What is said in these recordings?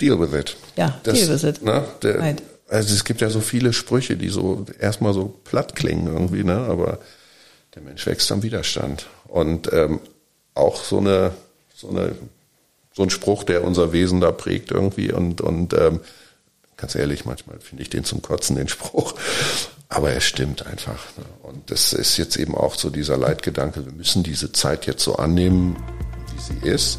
Deal with it. Ja, Das, deal with it. Ne, der, Right. Also es gibt ja so viele Sprüche, die so erstmal so platt klingen irgendwie, ne? aber der Mensch wächst am Widerstand. Und ähm, auch so eine, so eine, so ein Spruch, der unser Wesen da prägt irgendwie und, und ähm, ganz ehrlich, manchmal finde ich den zum Kotzen, den Spruch. Aber er stimmt einfach. Ne? Und das ist jetzt eben auch so dieser Leitgedanke, wir müssen diese Zeit jetzt so annehmen, wie sie ist.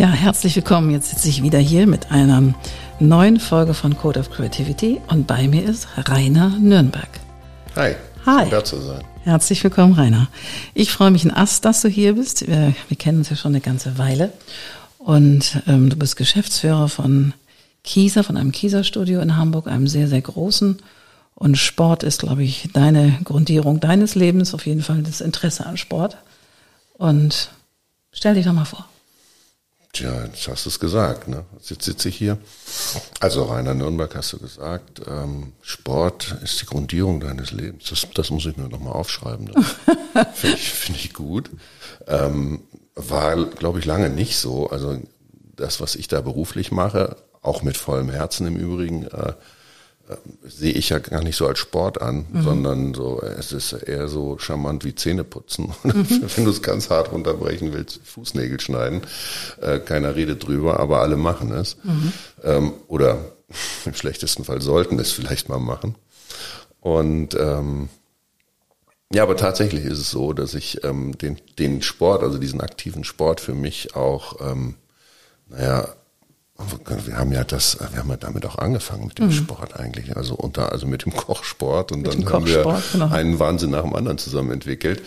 Ja, herzlich willkommen. Jetzt sitze ich wieder hier mit einer neuen Folge von Code of Creativity und bei mir ist Rainer Nürnberg. Hi. Hi. Schön da zu sein. Herzlich willkommen, Rainer. Ich freue mich ein Ast, dass du hier bist. Wir, wir kennen uns ja schon eine ganze Weile. Und ähm, du bist Geschäftsführer von Kieser, von einem Kieser-Studio in Hamburg, einem sehr, sehr großen. Und Sport ist, glaube ich, deine Grundierung deines Lebens, auf jeden Fall das Interesse an Sport. Und stell dich doch mal vor. Tja, jetzt hast du es gesagt. Ne? Jetzt sitze ich hier. Also Rainer Nürnberg hast du gesagt, ähm, Sport ist die Grundierung deines Lebens. Das, das muss ich mir nochmal aufschreiben. Finde ich, find ich gut. Ähm, war, glaube ich, lange nicht so. Also das, was ich da beruflich mache, auch mit vollem Herzen im Übrigen, äh, sehe ich ja gar nicht so als Sport an, sondern so, es ist eher so charmant wie Zähneputzen. Wenn du es ganz hart runterbrechen willst, Fußnägel schneiden. Äh, keiner redet drüber, aber alle machen es. Ähm, oder im schlechtesten Fall sollten es vielleicht mal machen. Und ähm, ja, aber tatsächlich ist es so, dass ich ähm, den, den Sport, also diesen aktiven Sport für mich auch, ähm, naja, wir haben ja das, wir haben ja damit auch angefangen mit dem Sport eigentlich, also unter, also mit dem Kochsport und Mit dann haben wir Kochsport, genau. einen Wahnsinn nach dem anderen zusammen entwickelt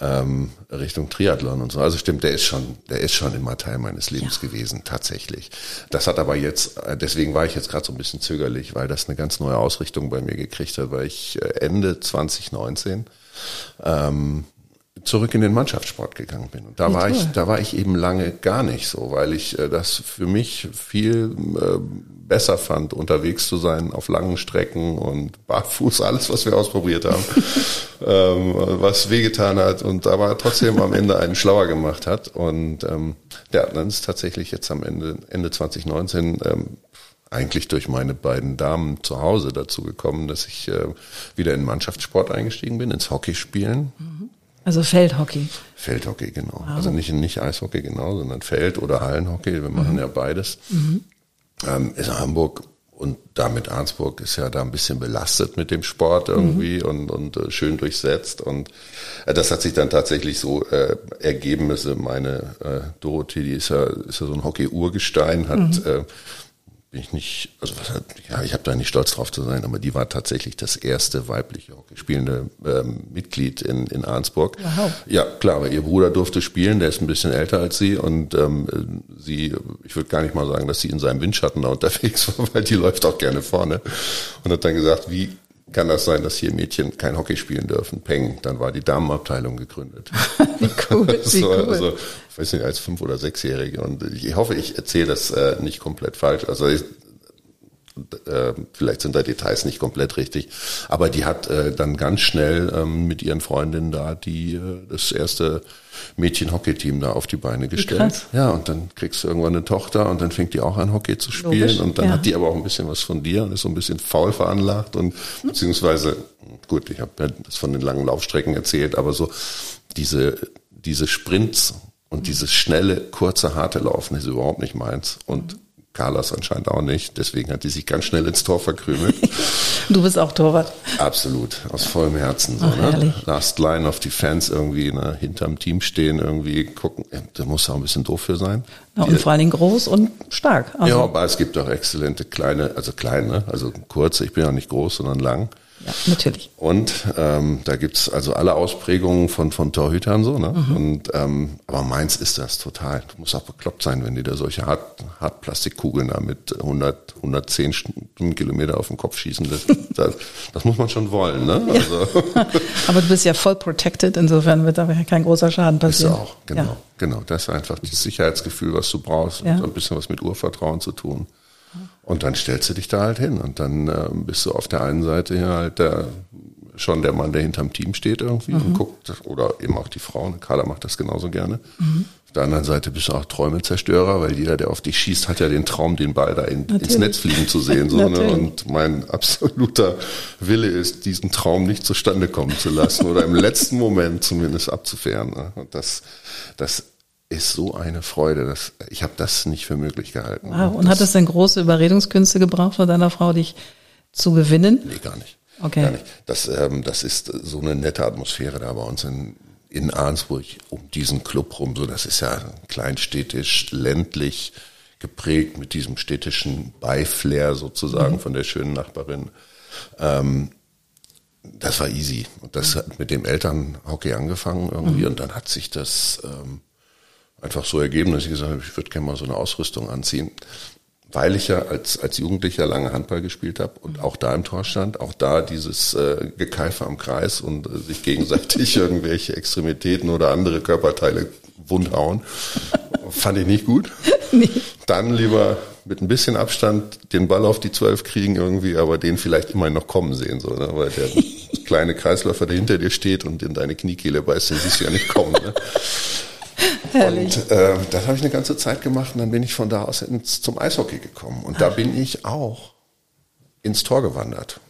ähm, Richtung Triathlon und so. Also stimmt, der ist schon, der ist schon immer Teil meines Lebens gewesen, tatsächlich. Das hat aber jetzt, äh, deswegen war ich jetzt gerade so ein bisschen zögerlich, weil das eine ganz neue Ausrichtung bei mir gekriegt hat, weil ich äh, Ende 2019 ähm, zurück in den Mannschaftssport gegangen bin. Und da Wie war toll. ich, da war ich eben lange gar nicht so, weil ich äh, das für mich viel äh, besser fand, unterwegs zu sein auf langen Strecken und barfuß, alles, was wir ausprobiert haben, ähm, was wehgetan hat und aber trotzdem am Ende einen schlauer gemacht hat. Und ähm, ja, dann ist tatsächlich jetzt am Ende, Ende 2019 ähm, eigentlich durch meine beiden Damen zu Hause dazu gekommen, dass ich äh, wieder in Mannschaftssport eingestiegen bin, ins Hockeyspielen. Also Feldhockey. Feldhockey, genau. Also nicht, nicht Eishockey, genau, sondern Feld- oder Hallenhockey. Wir machen ja beides. Ähm, ist Hamburg und damit Arnsburg ist ja da ein bisschen belastet mit dem Sport irgendwie und, und äh, schön durchsetzt. Und äh, das hat sich dann tatsächlich so äh, ergeben. Also meine äh, Dorothee, die ist ja, ist ja so ein Hockey-Urgestein, hat äh, bin ich nicht, also was ja, ich habe da nicht stolz drauf zu sein, aber die war tatsächlich das erste weibliche Hockey spielende ähm, Mitglied in, in Arnsburg. Wow. Ja, klar, aber ihr Bruder durfte spielen, der ist ein bisschen älter als sie und ähm, sie, ich würde gar nicht mal sagen, dass sie in seinem Windschatten da unterwegs war, weil die läuft auch gerne vorne und hat dann gesagt, wie kann das sein, dass hier Mädchen kein Hockey spielen dürfen? Peng, dann war die Damenabteilung gegründet. Wie cool, wie so, cool. Also, ich weiß nicht, als Fünf- oder Sechsjährige. Und ich hoffe, ich erzähle das äh, nicht komplett falsch. Also ich, äh, vielleicht sind da Details nicht komplett richtig. Aber die hat äh, dann ganz schnell ähm, mit ihren Freundinnen da die äh, das erste Mädchen-Hockey-Team da auf die Beine gestellt. krass. Ja, und dann kriegst du irgendwann eine Tochter und dann fängt die auch an, Hockey zu spielen. Logisch, und dann ja. hat die aber auch ein bisschen was von dir und ist so ein bisschen faul veranlagt und beziehungsweise, gut, ich habe ja das von den langen Laufstrecken erzählt, aber so diese, diese Sprints und dieses schnelle, kurze, harte Laufen ist überhaupt nicht meins. Und Carlas anscheinend auch nicht. Deswegen hat die sich ganz schnell ins Tor verkrümelt. Du bist auch Torwart. Absolut, aus vollem Herzen. So, Ach, ne? Last Line of Defense irgendwie, ne? hinterm Team stehen, irgendwie gucken. Da muss auch ein bisschen doof für sein. Ja, und vor allen Dingen groß und stark. Also, Ja, aber es gibt auch exzellente kleine, also kleine, also kurze, ich bin ja nicht groß, sondern lang. Ja, natürlich. Und ähm, da gibt's also alle Ausprägungen von, von Torhütern so, ne? Mhm. Und aber meins ist das total. Du musst auch bekloppt sein, wenn die da solche Hart, Hartplastikkugeln da mit 100, 110 Stundenkilometer auf den Kopf schießen. Das, das, das muss man schon wollen, ne? Also, Aber du bist ja voll protected, insofern wird da kein großer Schaden Ist passieren. auch, genau, Ja. genau. Das ist einfach das Sicherheitsgefühl, was du brauchst. Ja. Und ein bisschen was mit Urvertrauen zu tun. Und dann stellst du dich da halt hin. Und dann ähm, bist du auf der einen Seite hier halt der, schon der Mann, der hinterm Team steht irgendwie Mhm. und guckt, oder eben auch die Frauen. Carla macht das genauso gerne. Mhm. Auf der anderen Seite bist du auch Träumezerstörer, weil jeder, der auf dich schießt, hat ja den Traum, den Ball da in, ins. Netz fliegen zu sehen. So, ne? Und mein absoluter Wille ist, diesen Traum nicht zustande kommen zu lassen oder im letzten Moment zumindest abzuwehren. Ne? Und das, das ist so eine Freude. Das, ich habe das nicht für möglich gehalten. Wow. Und hat es denn große Überredungskünste gebraucht von deiner Frau, dich zu gewinnen? Nee, gar nicht. Okay. Gar nicht. Das, ähm, das ist so eine nette Atmosphäre da bei uns in, in Arnsburg um diesen Club rum. So, das ist ja kleinstädtisch, ländlich geprägt mit diesem städtischen Beiflair sozusagen von der schönen Nachbarin. Ähm, das war easy. Und das hat mit dem Elternhockey angefangen irgendwie. Und dann hat sich das ähm, einfach so ergeben, dass ich gesagt habe, ich würde gerne mal so eine Ausrüstung anziehen. Weil ich ja als, als Jugendlicher lange Handball gespielt habe und auch da im Tor stand, auch da dieses äh, Gekeife am Kreis und äh, sich gegenseitig irgendwelche Extremitäten oder andere Körperteile wundhauen, fand ich nicht gut. Dann lieber mit ein bisschen Abstand den Ball auf die Zwölf kriegen irgendwie, aber den vielleicht immer noch kommen sehen, so, ne? weil der kleine Kreisläufer, der hinter dir steht und in deine Kniekehle beißt, den siehst du ja nicht kommen. Ne? Herrlich. Und äh, das habe ich eine ganze Zeit gemacht und dann bin ich von da aus ins, zum Eishockey gekommen. Und da bin ich auch ins Tor gewandert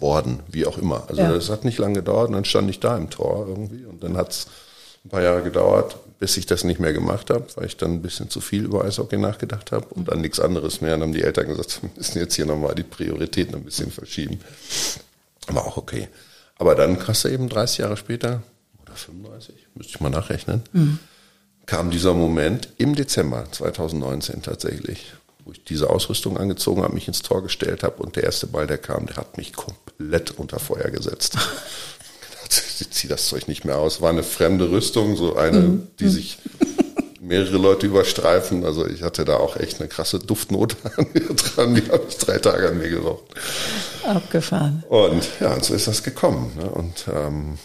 worden, wie auch immer. Also Ja. das hat nicht lange gedauert und dann stand ich da im Tor irgendwie und dann hat es ein paar Jahre gedauert, bis ich das nicht mehr gemacht habe, weil ich dann ein bisschen zu viel über Eishockey nachgedacht habe und dann nichts anderes mehr. Und dann haben die Eltern gesagt, wir müssen jetzt hier nochmal die Prioritäten ein bisschen verschieben. War auch okay. Aber dann hast du eben 30 Jahre später, oder 35, müsste ich mal nachrechnen, kam dieser Moment im Dezember 2019 tatsächlich, wo ich diese Ausrüstung angezogen habe, mich ins Tor gestellt habe und der erste Ball, der kam, der hat mich komplett unter Feuer gesetzt. Ich dachte, ich zieh das Zeug nicht mehr aus. War eine fremde Rüstung, so eine, die sich mehrere Leute überstreifen. Also ich hatte da auch echt eine krasse Duftnote an mir dran. Die habe ich drei Tage an mir geraucht. Abgefahren. Und ja, und so ist das gekommen. Ne? Und ähm,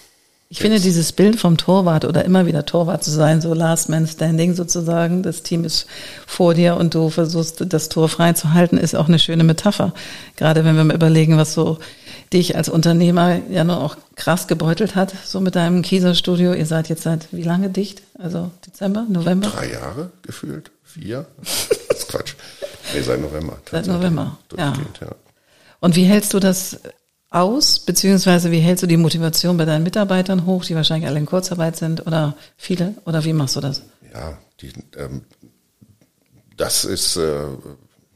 Ich finde dieses Bild vom Torwart oder immer wieder Torwart zu sein, so Last Man Standing sozusagen, das Team ist vor dir und du versuchst das Tor frei zu halten, ist auch eine schöne Metapher. Gerade wenn wir mal überlegen, was so dich als Unternehmer ja nur auch krass gebeutelt hat, so mit deinem Kieser-Studio. Ihr seid jetzt seit wie lange dicht? Also Dezember, November? drei Jahre gefühlt, vier. Das ist Quatsch. Nee, seit November. Seit November, ja. Ja. Und wie hältst du das aus, beziehungsweise wie hältst du die Motivation bei deinen Mitarbeitern hoch, die wahrscheinlich alle in Kurzarbeit sind oder viele? Oder wie machst du das? Ja, die, ähm, das ist, äh,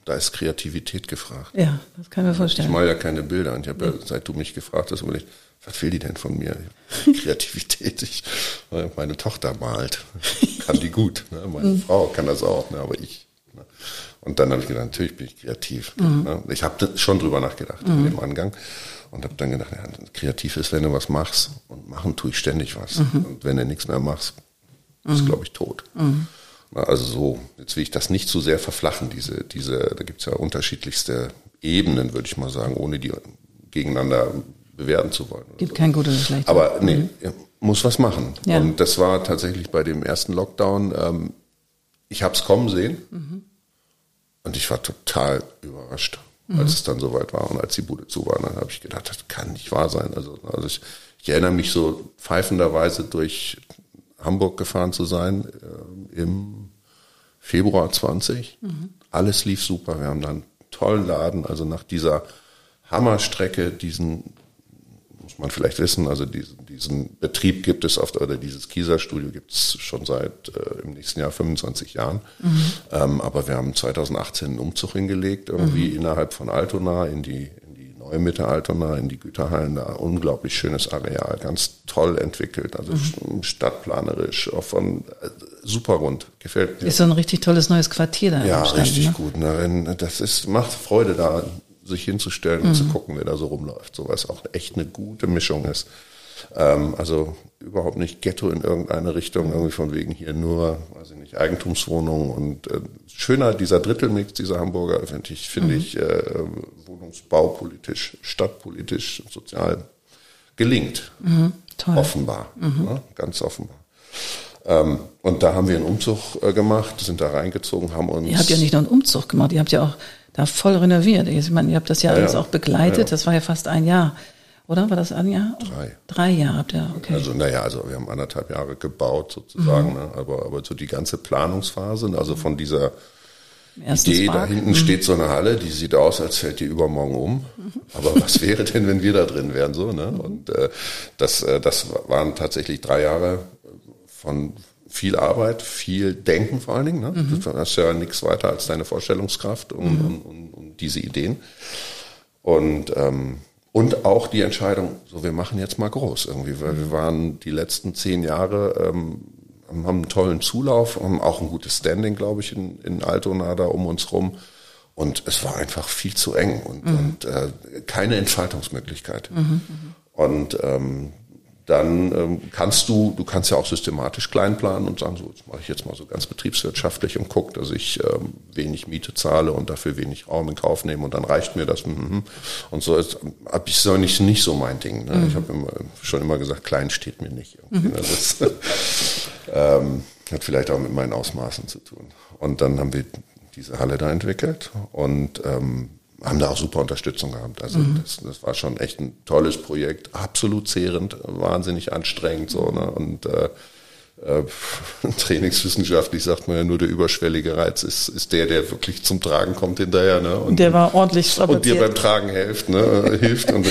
da ist Kreativität gefragt. Ja, das kann ich mir Ich vorstellen. mal ja keine Bilder und ich habe ja, seit du mich gefragt hast, überlegt, was will die denn von mir? Kreativität. Ich, äh, meine Tochter malt, kann die gut. Ne? Meine Mhm. Frau kann das auch, ne? aber ich. Ne? Und dann habe ich gedacht, natürlich bin ich kreativ. Mhm. Ne? Ich habe schon drüber nachgedacht in dem Angang und habe dann gedacht, ja, kreativ ist, wenn du was machst und machen tue ich ständig was. Mhm. Und wenn du nichts mehr machst, bist glaube ich tot. Na, Also so, jetzt will ich das nicht zu sehr verflachen, diese, diese, da gibt's ja unterschiedlichste Ebenen, würde ich mal sagen, ohne die gegeneinander bewerten zu wollen. Gibt so. kein gutes oder schlechtes. Aber nee, er muss was machen. Ja. Und das war tatsächlich bei dem ersten Lockdown, ähm, ich habe es kommen sehen und ich war total überrascht, als es dann soweit war und als die Bude zu war. Dann habe ich gedacht, das kann nicht wahr sein. Also, also ich, ich erinnere mich so pfeifenderweise durch Hamburg gefahren zu sein ähm, im Februar 20. Alles lief super. Wir haben dann einen tollen Laden. Also nach dieser Hammerstrecke, diesen muss man vielleicht wissen, also diesen, diesen Betrieb gibt es auf, oder dieses Kieser-Studio gibt es schon seit äh, im nächsten Jahr 25 Jahren. Ähm, aber wir haben 2018 einen Umzug hingelegt, irgendwie innerhalb von Altona in die, in die neue Mitte Altona, in die Güterhallen, da unglaublich schönes Areal, ganz toll entwickelt, also stadtplanerisch, auch von äh, super rund, gefällt mir. Ist so ein richtig tolles neues Quartier da Ja, richtig ne? gut. Ne? Das ist, macht Freude, da sich hinzustellen und zu gucken, wer da so rumläuft. So was auch echt eine gute Mischung ist. Ähm, also überhaupt nicht Ghetto in irgendeine Richtung, irgendwie von wegen hier nur, weiß ich nicht, Eigentumswohnungen und äh, schöner dieser Drittelmix dieser Hamburger, finde ich, finde mhm. ich, äh, wohnungsbaupolitisch, stadtpolitisch, sozial gelingt. Mhm. Toll. Offenbar, mhm. ne? ganz offenbar. Ähm, und da haben wir einen Umzug äh, gemacht, sind da reingezogen, haben uns. Ihr habt ja nicht nur einen Umzug gemacht, ihr habt ja auch da voll renoviert. Ich meine, ihr habt das ja, ja alles auch begleitet. Ja. Das war ja fast ein Jahr. Oder war das ein Jahr? Drei. Drei Jahre habt ihr, okay. Also, naja, also wir haben anderthalb Jahre gebaut sozusagen, mhm. ne? aber, aber so die ganze Planungsphase, also von dieser Idee, Park. da hinten mhm. steht so eine Halle, die sieht aus, als fällt die übermorgen um. Mhm. Aber was wäre denn, wenn wir da drin wären, so, ne? Und äh, das, äh, das waren tatsächlich drei Jahre von viel Arbeit, viel Denken vor allen Dingen. Ne? Mhm. Du hast ja nichts weiter als deine Vorstellungskraft und, mhm. und, und, und diese Ideen. Und ähm, und auch die Entscheidung, so wir machen jetzt mal groß irgendwie, weil wir waren die letzten zehn Jahre, ähm, haben einen tollen Zulauf, haben auch ein gutes Standing, glaube ich, in, in Altona da um uns rum. Und es war einfach viel zu eng und, mhm. und äh, keine Entfaltungsmöglichkeit. Mhm, mhm. und ähm, dann ähm, kannst du, du kannst ja auch systematisch klein planen und sagen, so, das mache ich jetzt mal so ganz betriebswirtschaftlich und gucke, dass ich ähm, wenig Miete zahle und dafür wenig Raum in Kauf nehme und dann reicht mir das. Mhm. Und so ist, hab ich so nicht, nicht so mein Ding. Ne? Mhm. Ich habe immer, schon immer gesagt, klein steht mir nicht. Mhm. Ne? Das ähm, hat vielleicht auch mit meinen Ausmaßen zu tun. Und dann haben wir diese Halle da entwickelt und ähm, haben da auch super Unterstützung gehabt. Also mhm. das, das war schon echt ein tolles Projekt, absolut zehrend, wahnsinnig anstrengend so. Ne? Und äh, äh, trainingswissenschaftlich sagt man ja nur, der überschwellige Reiz ist, ist der, der wirklich zum Tragen kommt hinterher. Ne? Und der war ordentlich strapaziert. Und dir beim Tragen hilft, ne? hilft. Und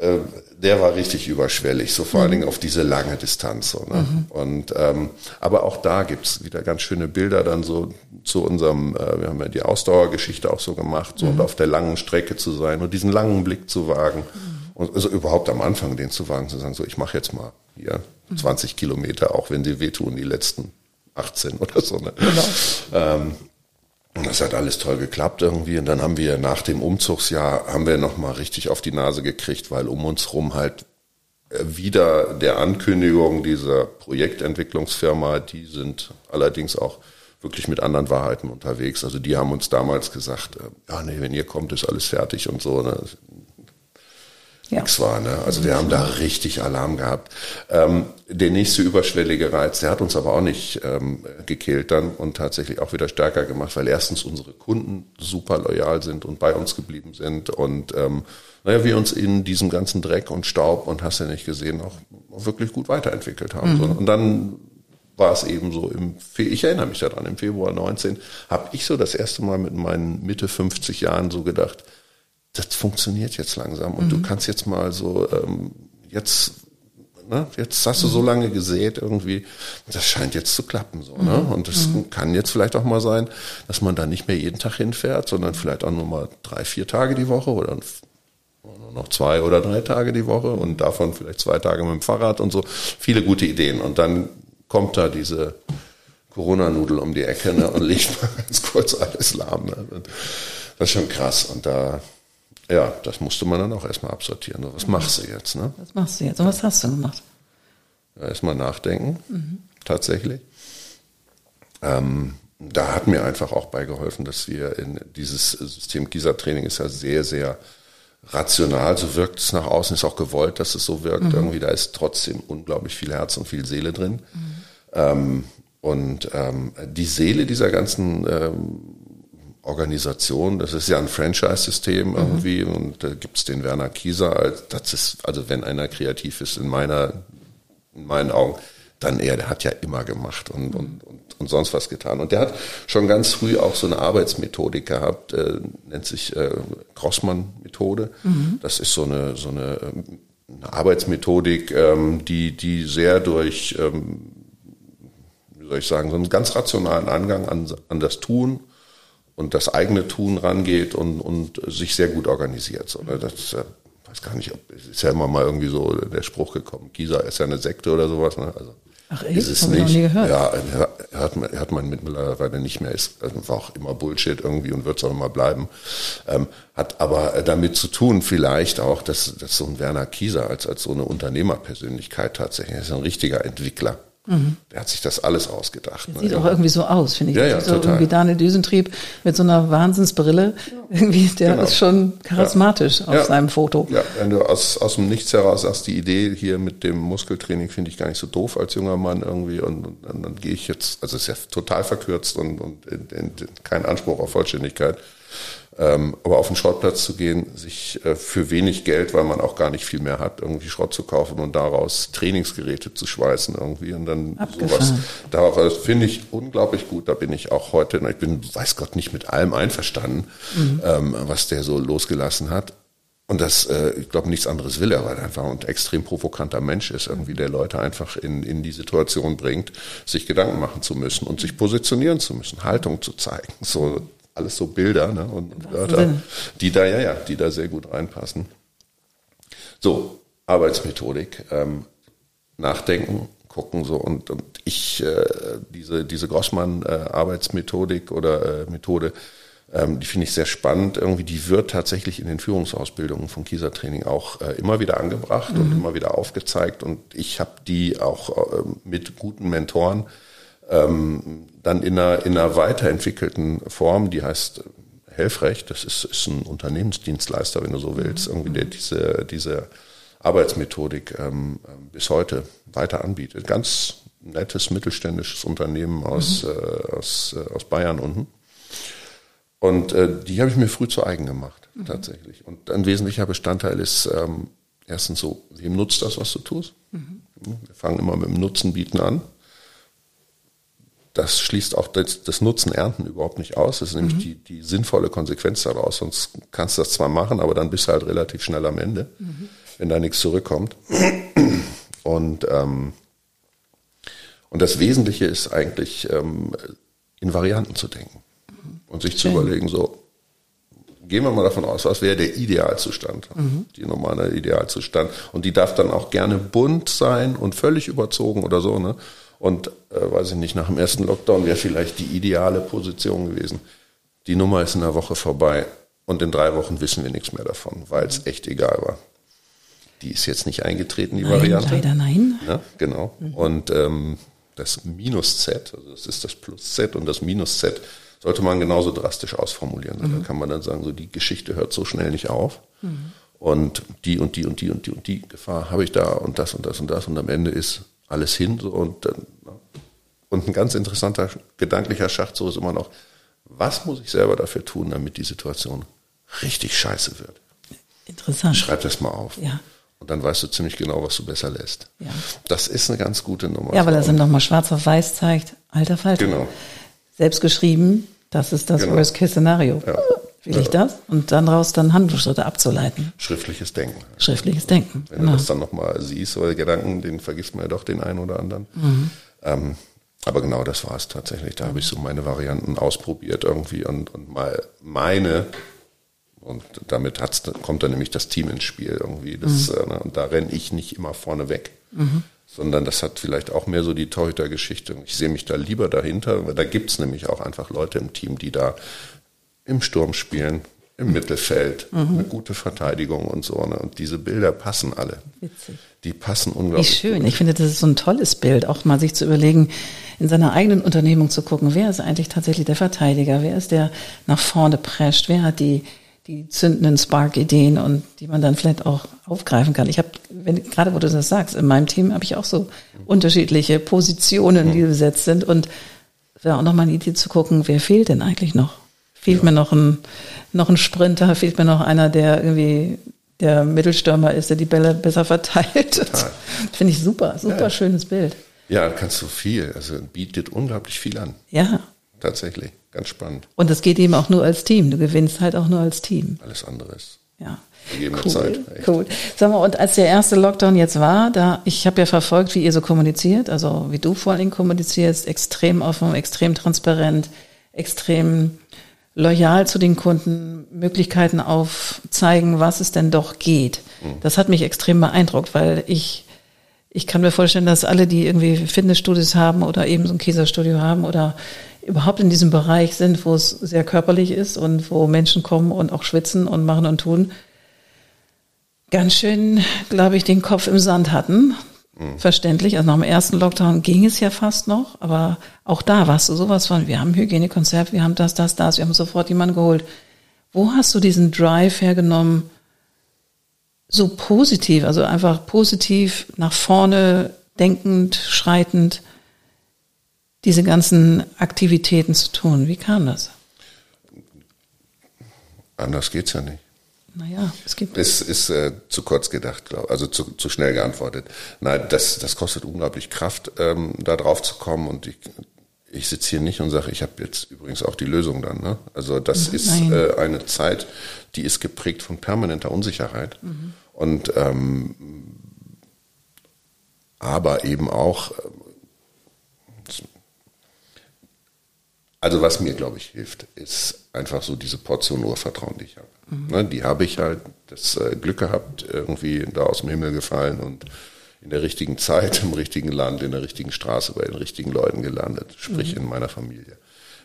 äh, der war richtig überschwellig, so vor mhm. allen Dingen auf diese lange Distanz. So, ne? Mhm. Und ähm, aber auch da gibt's wieder ganz schöne Bilder dann so zu unserem, äh, wir haben ja die Ausdauergeschichte auch so gemacht, so mhm. und auf der langen Strecke zu sein und diesen langen Blick zu wagen. Mhm. Und also überhaupt am Anfang den zu wagen, zu sagen, so ich mache jetzt mal hier 20 mhm. Kilometer, auch wenn sie wehtun, die letzten 18 oder so. Ne? Genau. Ähm, und das hat alles toll geklappt irgendwie. Und dann haben wir nach dem Umzugsjahr, haben wir nochmal richtig auf die Nase gekriegt, weil um uns rum halt äh, wieder der Ankündigung dieser Projektentwicklungsfirma, die sind allerdings auch wirklich mit anderen Wahrheiten unterwegs. Also die haben uns damals gesagt, äh, ja nee, wenn ihr kommt, ist alles fertig und so. Ne? Ja. nichts war. Ne? Also wir haben da richtig Alarm gehabt. Ähm, der nächste überschwellige Reiz, der hat uns aber auch nicht ähm, gekillt dann und tatsächlich auch wieder stärker gemacht, weil erstens unsere Kunden super loyal sind und bei uns geblieben sind und ähm, naja, wir uns in diesem ganzen Dreck und Staub und hast ja nicht gesehen, auch wirklich gut weiterentwickelt haben. Mhm. Und dann war es eben so im, ich erinnere mich daran, im Februar 19 habe ich so das erste Mal mit meinen Mitte 50 Jahren so gedacht, das funktioniert jetzt langsam und mhm. du kannst jetzt mal so, ähm, jetzt, ne, jetzt hast du so mhm. lange gesät irgendwie, das scheint jetzt zu klappen so, ne? Mhm. Und es mhm. kann jetzt vielleicht auch mal sein, dass man da nicht mehr jeden Tag hinfährt, sondern vielleicht auch nur mal drei, vier Tage die Woche oder noch zwei oder drei Tage die Woche und davon vielleicht zwei Tage mit dem Fahrrad und so. Viele gute Ideen. Und dann kommt da diese Corona-Nudel um die Ecke ne, und legt mal ganz kurz alles lahm. Ne. Das ist schon krass. Und da ja, das musste man dann auch erstmal absortieren. Was machst du jetzt? Ne? Was machst du jetzt? Und was hast du gemacht? Erstmal nachdenken, mhm. tatsächlich. Ähm, da hat mir einfach auch beigeholfen, dass wir in dieses System Gisa-Training ist ja sehr, sehr rational, so wirkt es nach außen, ist auch gewollt, dass es so wirkt. Mhm. Irgendwie, da ist trotzdem unglaublich viel Herz und viel Seele drin. Mhm. Ähm, und ähm, die Seele dieser ganzen ähm, Organisation. Das ist ja ein Franchise-System mhm. irgendwie mhm. und da gibt's den Werner Kieser. Das ist, also wenn einer kreativ ist, in meiner, in meinen Augen, dann er, der hat ja immer gemacht und, und, und, und sonst was getan. Und der hat schon ganz früh auch so eine Arbeitsmethodik gehabt, äh, nennt sich äh, Grossmann-Methode. Mhm. Das ist so eine, so eine, eine Arbeitsmethodik, ähm, die, die sehr durch, ähm, wie soll ich sagen, so einen ganz rationalen Angang an, an das Tun und das eigene Tun rangeht und, und sich sehr gut organisiert. So, ne? Das äh, weiß gar nicht, ob ist ja immer mal irgendwie so der Spruch gekommen, Gisa ist ja eine Sekte oder sowas. Ne? Also, Ach echt? Ist es Hab ich noch nicht. nie gehört. Ja, hat, man- hat man mittlerweile nicht mehr, ist, also war auch immer Bullshit irgendwie und wird es auch immer bleiben. Ähm, hat aber damit zu tun, vielleicht auch, dass, dass so ein Werner Kieser als, als so eine Unternehmerpersönlichkeit tatsächlich, ist ein richtiger Entwickler. Der hat sich das alles ausgedacht. ne? Mhm. Sieht auch irgendwie so aus, finde ich. Ja, ja, so total. irgendwie Daniel Düsentrieb mit so einer Wahnsinnsbrille. Irgendwie, der Genau. ist schon charismatisch auf Ja. seinem Foto. Ja, wenn du aus, aus dem Nichts heraus sagst, die Idee hier mit dem Muskeltraining finde ich gar nicht so doof als junger Mann irgendwie und, und dann, dann gehe ich jetzt, also es ist ja total verkürzt und, und in, in, kein Anspruch auf Vollständigkeit. Ähm, aber auf den Schrottplatz zu gehen, sich äh, für wenig Geld, weil man auch gar nicht viel mehr hat, irgendwie Schrott zu kaufen und daraus Trainingsgeräte zu schweißen irgendwie und dann Abgefahren. sowas. Darauf das finde ich unglaublich gut. Da bin ich auch heute, ich bin, weiß Gott, nicht mit allem einverstanden, ähm, was der so losgelassen hat. Und das, äh, ich glaube, nichts anderes will er, weil er einfach ein extrem provokanter Mensch ist, irgendwie der Leute einfach in, in die Situation bringt, sich Gedanken machen zu müssen und sich positionieren zu müssen, Haltung zu zeigen. So alles so Bilder ne, und Wörter, die da, ja, ja, die da sehr gut reinpassen. So, Arbeitsmethodik, ähm, nachdenken, gucken so und, und ich äh, diese diese Grossmann äh, Arbeitsmethodik oder äh, Methode, ähm, die finde ich sehr spannend. Irgendwie die wird tatsächlich in den Führungsausbildungen von Kieser Training auch äh, immer wieder angebracht und immer wieder aufgezeigt und ich habe die auch äh, mit guten Mentoren ähm, dann in einer, in einer weiterentwickelten Form, die heißt äh, Helfrecht, das ist, ist ein Unternehmensdienstleister, wenn du so willst, irgendwie der diese, diese Arbeitsmethodik ähm, ähm, bis heute weiter anbietet. Ganz nettes mittelständisches Unternehmen aus, äh, aus, äh, aus Bayern unten. Und äh, die habe ich mir früh zu eigen gemacht, tatsächlich. Und ein wesentlicher Bestandteil ist ähm, erstens so, wem nutzt das, was du tust? Wir fangen immer mit dem Nutzen bieten an. Das schließt auch das, das Nutzen ernten überhaupt nicht aus. Das ist nämlich die, die sinnvolle Konsequenz daraus. Sonst kannst du das zwar machen, aber dann bist du halt relativ schnell am Ende, wenn da nichts zurückkommt. Und, ähm, und das Wesentliche ist eigentlich, ähm, in Varianten zu denken und sich zu Schön. überlegen, so, gehen wir mal davon aus, was wäre der Idealzustand, die normale Idealzustand. Und die darf dann auch gerne bunt sein und völlig überzogen oder so, ne? Und äh, weiß ich nicht, nach dem ersten Lockdown wäre vielleicht die ideale Position gewesen. Die Nummer ist in einer Woche vorbei und in drei Wochen wissen wir nichts mehr davon, weil es echt egal war. Die ist jetzt nicht eingetreten, die Nein, Variante. leider nein. Ja, genau. Und ähm, das Minus Z, also das ist das Plus Z und das Minus Z, sollte man genauso drastisch ausformulieren. Da kann man dann sagen, so die Geschichte hört so schnell nicht auf. Und die und die und die und die und die Gefahr habe ich da und das und das und das und am Ende ist alles hin so und dann und ein ganz interessanter gedanklicher Schachzug ist immer noch, was muss ich selber dafür tun, damit die Situation richtig scheiße wird? Interessant. Schreib das mal auf. Ja. Und dann weißt du ziemlich genau, was du besser lässt. Ja. Das ist eine ganz gute Nummer. Ja, weil es nochmal schwarz auf weiß zeigt. Alter Falter. Genau. Selbst geschrieben, das ist das Genau. Worst-Case-Szenario. Ja. Will ich das? Und dann daraus dann Handlungsschritte abzuleiten. Schriftliches Denken. Schriftliches Denken. Wenn Genau. du das dann nochmal siehst, oder Gedanken, den vergisst man ja doch den einen oder anderen. Ähm, aber genau das war es tatsächlich. Da habe ich so meine Varianten ausprobiert irgendwie und, und mal meine, und damit hat's, kommt dann nämlich das Team ins Spiel irgendwie. Das, äh, ne, und da renne ich nicht immer vorne weg. Sondern das hat vielleicht auch mehr so die Torhüter-Geschichte. Ich sehe mich da lieber dahinter, weil da gibt's nämlich auch einfach Leute im Team, die da im Sturm spielen, im Mittelfeld, eine gute Verteidigung und so. Ne? Und diese Bilder passen alle. Witzig. Die passen Wie unglaublich. schön. gut. Ich finde, das ist so ein tolles Bild, auch mal sich zu überlegen, in seiner eigenen Unternehmung zu gucken, wer ist eigentlich tatsächlich der Verteidiger, wer ist der nach vorne prescht, wer hat die, die zündenden Spark-Ideen und die man dann vielleicht auch aufgreifen kann. Ich habe, gerade wo du das sagst, in meinem Team habe ich auch so unterschiedliche Positionen, die besetzt sind und es wäre auch noch mal eine Idee zu gucken, wer fehlt denn eigentlich noch? Fehlt mir noch ein, noch ein Sprinter, fehlt mir noch einer, der irgendwie der Mittelstürmer ist, der die Bälle besser verteilt. Finde ich super, super Ja. schönes Bild. Ja, kannst du viel. Also bietet unglaublich viel an. Ja. Tatsächlich. Ganz spannend. Und das geht eben auch nur als Team. Du gewinnst halt auch nur als Team. Alles andere ist. Ja. Gegebene cool, Zeit, echt. Cool. Sag mal, und als der erste Lockdown jetzt war, da, ich habe ja verfolgt, wie ihr so kommuniziert, also wie du vor allen Dingen kommunizierst, extrem offen, extrem transparent, extrem loyal zu den Kunden, Möglichkeiten aufzeigen, was es denn doch geht. Mhm. Das hat mich extrem beeindruckt, weil ich, ich kann mir vorstellen, dass alle, die irgendwie Fitnessstudios haben oder eben so ein Käserstudio haben oder überhaupt in diesem Bereich sind, wo es sehr körperlich ist und wo Menschen kommen und auch schwitzen und machen und tun, ganz schön, glaube ich, den Kopf im Sand hatten. Verständlich. Also nach dem ersten Lockdown ging es ja fast noch, aber auch da warst du sowas von, wir haben Hygienekonzept, wir haben das, das, das, wir haben sofort jemanden geholt. Wo hast du diesen Drive hergenommen, so positiv, also einfach positiv nach vorne denkend, schreitend, diese ganzen Aktivitäten zu tun? Wie kam das? Anders geht's ja nicht. Naja, es gibt. Es ist äh, zu kurz gedacht, glaube also zu, zu schnell geantwortet. Nein, das, das kostet unglaublich Kraft, ähm, da drauf zu kommen. Und ich, ich sitze hier nicht und sage, ich habe jetzt übrigens auch die Lösung dann. Ne? Also das mhm, ist äh, eine Zeit, die ist geprägt von permanenter Unsicherheit. Mhm. Und ähm, aber eben auch Also was mir, glaube ich, hilft, ist einfach so diese Portion Urvertrauen, die ich habe. Mhm. Ne, die habe ich halt das äh, Glück gehabt, irgendwie da aus dem Himmel gefallen und in der richtigen Zeit, im richtigen Land, in der richtigen Straße, bei den richtigen Leuten gelandet, sprich mhm. in meiner Familie.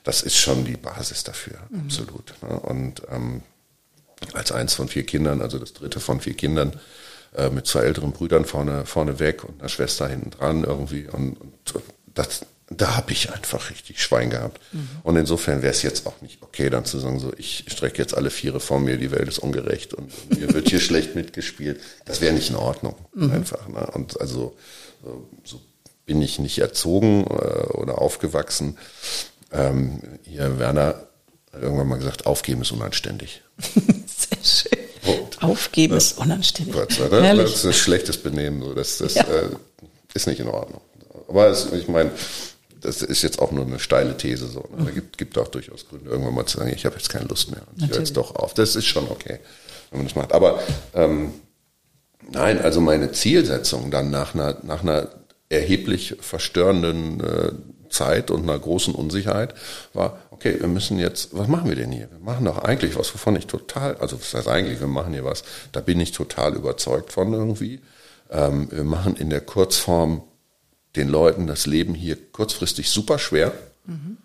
Das ist schon die Basis dafür, mhm. absolut. Ne? Und ähm, als eins von vier Kindern, also das dritte von vier Kindern, äh, mit zwei älteren Brüdern vorne, vorne weg und einer Schwester hinten dran irgendwie. Und, und das, da habe ich einfach richtig Schwein gehabt. Mhm. Und insofern wäre es jetzt auch nicht okay, dann zu sagen, so ich strecke jetzt alle Viere vor mir, die Welt ist ungerecht und mir wird hier schlecht mitgespielt. Das wäre nicht in Ordnung. Mhm. Einfach. Ne? Und also so bin ich nicht erzogen äh, oder aufgewachsen. Ähm, hier Werner hat irgendwann mal gesagt, aufgeben ist unanständig. Sehr schön. Punkt. Aufgeben ja. ist unanständig. Kurz, oder? Das ist ein schlechtes Benehmen. So. Das, das ja. äh, ist nicht in Ordnung. Aber es, ich meine, das ist jetzt auch nur eine steile These so. Ne? Da gibt, gibt auch durchaus Gründe, irgendwann mal zu sagen, ich habe jetzt keine Lust mehr. Und ich höre jetzt doch auf. Das ist schon okay, wenn man das macht. Aber ähm, nein, also meine Zielsetzung dann nach einer, nach einer erheblich verstörenden äh, Zeit und einer großen Unsicherheit war, okay, wir müssen jetzt, was machen wir denn hier? Wir machen doch eigentlich was, wovon ich total, also was heißt eigentlich, wir machen hier was, da bin ich total überzeugt von irgendwie. Ähm, wir machen in der Kurzform den Leuten das Leben hier kurzfristig super schwer mhm.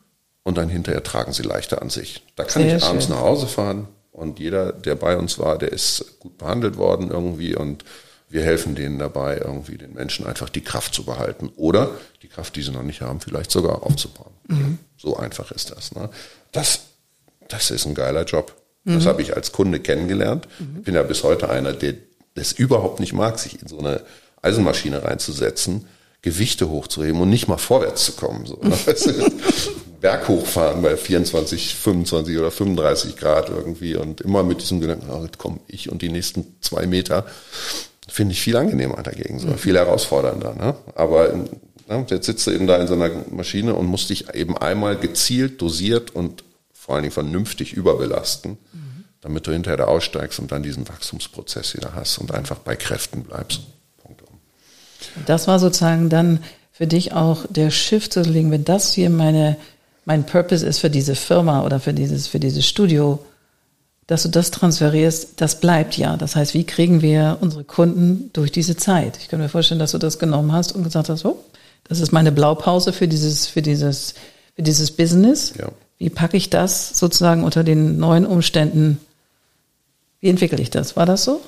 und dann hinterher tragen sie leichter an sich. Da kann Sehr ich abends schön. nach Hause fahren und jeder, der bei uns war, der ist gut behandelt worden irgendwie und wir helfen denen dabei, irgendwie den Menschen einfach die Kraft zu behalten oder die Kraft, die sie noch nicht haben, vielleicht sogar aufzubauen. Mhm. So einfach ist das. Ne? Das, das ist ein geiler Job. Mhm. Das habe ich als Kunde kennengelernt. Mhm. Ich bin ja bis heute einer, der das überhaupt nicht mag, sich in so eine Eisenmaschine reinzusetzen Gewichte hochzuheben und nicht mal vorwärts zu kommen. So, ne? Berg hochfahren bei 24, 25 oder 35 Grad irgendwie und immer mit diesem Gedanken, oh, jetzt komme ich und die nächsten zwei Meter, finde ich viel angenehmer dagegen, so, mhm. viel herausfordernder. Ne? Aber ne, jetzt sitzt du eben da in so einer Maschine und musst dich eben einmal gezielt, dosiert und vor allen Dingen vernünftig überbelasten, mhm. damit du hinterher da aussteigst und dann diesen Wachstumsprozess wieder hast und einfach bei Kräften bleibst. Das war sozusagen dann für dich auch der Shift zu legen, wenn das hier meine, mein Purpose ist für diese Firma oder für dieses, für dieses Studio, dass du das transferierst, das bleibt ja. Das heißt, wie kriegen wir unsere Kunden durch diese Zeit? Ich kann mir vorstellen, dass du das genommen hast und gesagt hast, oh, das ist meine Blaupause für dieses, für dieses, für dieses Business. Ja. Wie packe ich das sozusagen unter den neuen Umständen? Wie entwickle ich das? War das so?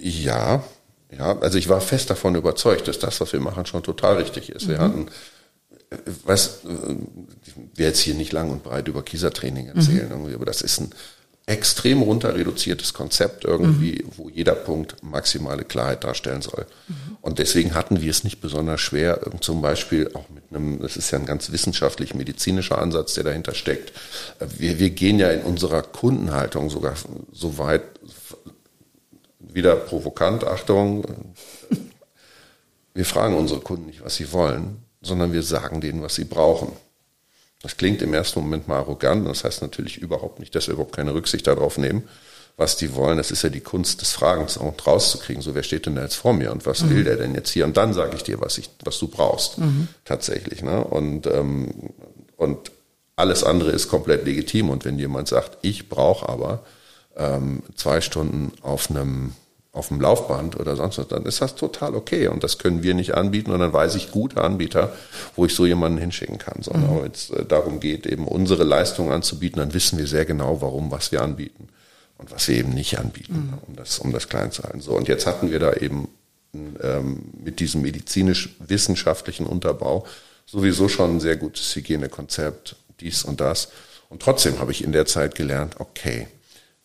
Ja, ja, also ich war fest davon überzeugt, dass das, was wir machen, schon total richtig ist. Wir mhm. hatten, was, ich werde jetzt hier nicht lang und breit über Kiesertraining erzählen, mhm. aber das ist ein extrem runter reduziertes Konzept irgendwie, mhm. wo jeder Punkt maximale Klarheit darstellen soll. Mhm. Und deswegen hatten wir es nicht besonders schwer, zum Beispiel auch mit einem, das ist ja ein ganz wissenschaftlich-medizinischer Ansatz, der dahinter steckt. Wir, wir gehen ja in unserer Kundenhaltung sogar so weit, wieder provokant, Achtung, wir fragen unsere Kunden nicht, was sie wollen, sondern wir sagen denen, was sie brauchen. Das klingt im ersten Moment mal arrogant, das heißt natürlich überhaupt nicht, dass wir überhaupt keine Rücksicht darauf nehmen, was die wollen. Das ist ja die Kunst des Fragens und rauszukriegen. So, wer steht denn da jetzt vor mir und was mhm. will der denn jetzt hier? Und dann sage ich dir, was ich, was du brauchst, mhm. tatsächlich. Ne? Und, ähm, und alles andere ist komplett legitim. Und wenn jemand sagt, ich brauche aber ähm, zwei Stunden auf einem auf dem Laufband oder sonst was, dann ist das total okay. Und das können wir nicht anbieten. Und dann weiß ich gute Anbieter, wo ich so jemanden hinschicken kann. Sondern mhm. wenn es äh, darum geht, eben unsere Leistung anzubieten, dann wissen wir sehr genau, warum, was wir anbieten und was wir eben nicht anbieten, mhm. um das, um das klein zu halten. So, und jetzt hatten wir da eben ähm, mit diesem medizinisch-wissenschaftlichen Unterbau sowieso schon ein sehr gutes Hygienekonzept, dies und das. Und trotzdem habe ich in der Zeit gelernt, okay,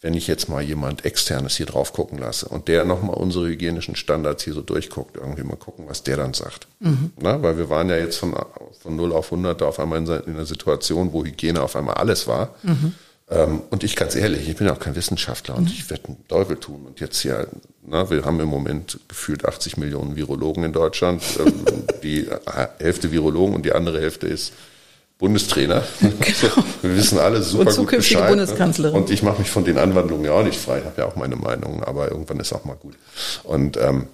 wenn ich jetzt mal jemand externes hier drauf gucken lasse und der nochmal unsere hygienischen Standards hier so durchguckt, irgendwie mal gucken, was der dann sagt. Mhm. Na, weil wir waren ja jetzt von, von 0 auf 100 auf einmal in, in einer Situation, wo Hygiene auf einmal alles war. Mhm. Ähm, und ich ganz ehrlich, ich bin auch kein Wissenschaftler und mhm. ich werde einen Teufel tun. Und jetzt hier, na, wir haben im Moment gefühlt 80 Millionen Virologen in Deutschland. Ähm, die Hälfte Virologen und die andere Hälfte ist Bundestrainer. Genau. Wir wissen alle super und gut Bescheid. Bundeskanzlerin. Und ich mache mich von den Anwandlungen ja auch nicht frei. Ich habe ja auch meine Meinung, aber irgendwann ist auch mal gut. Und ähm,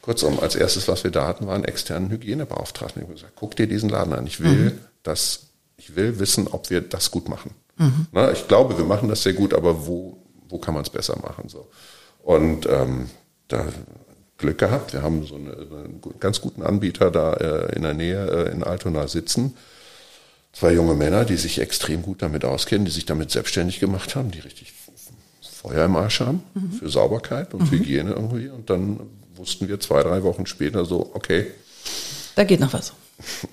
kurzum, als erstes, was wir da hatten, war einen externen Hygienebeauftragten. Ich habe gesagt, guck dir diesen Laden an. Ich will, mhm. dass, ich will wissen, ob wir das gut machen. Mhm. Na, ich glaube, wir machen das sehr gut, aber wo, wo kann man es besser machen? So. Und ähm, da Glück gehabt. Wir haben so eine, einen ganz guten Anbieter da äh, in der Nähe äh, in Altona sitzen. Zwei junge Männer, die sich extrem gut damit auskennen, die sich damit selbstständig gemacht haben, die richtig Feuer im Arsch haben mhm. für Sauberkeit und mhm. Hygiene irgendwie. Und dann wussten wir zwei, drei Wochen später so, okay. Da geht noch was.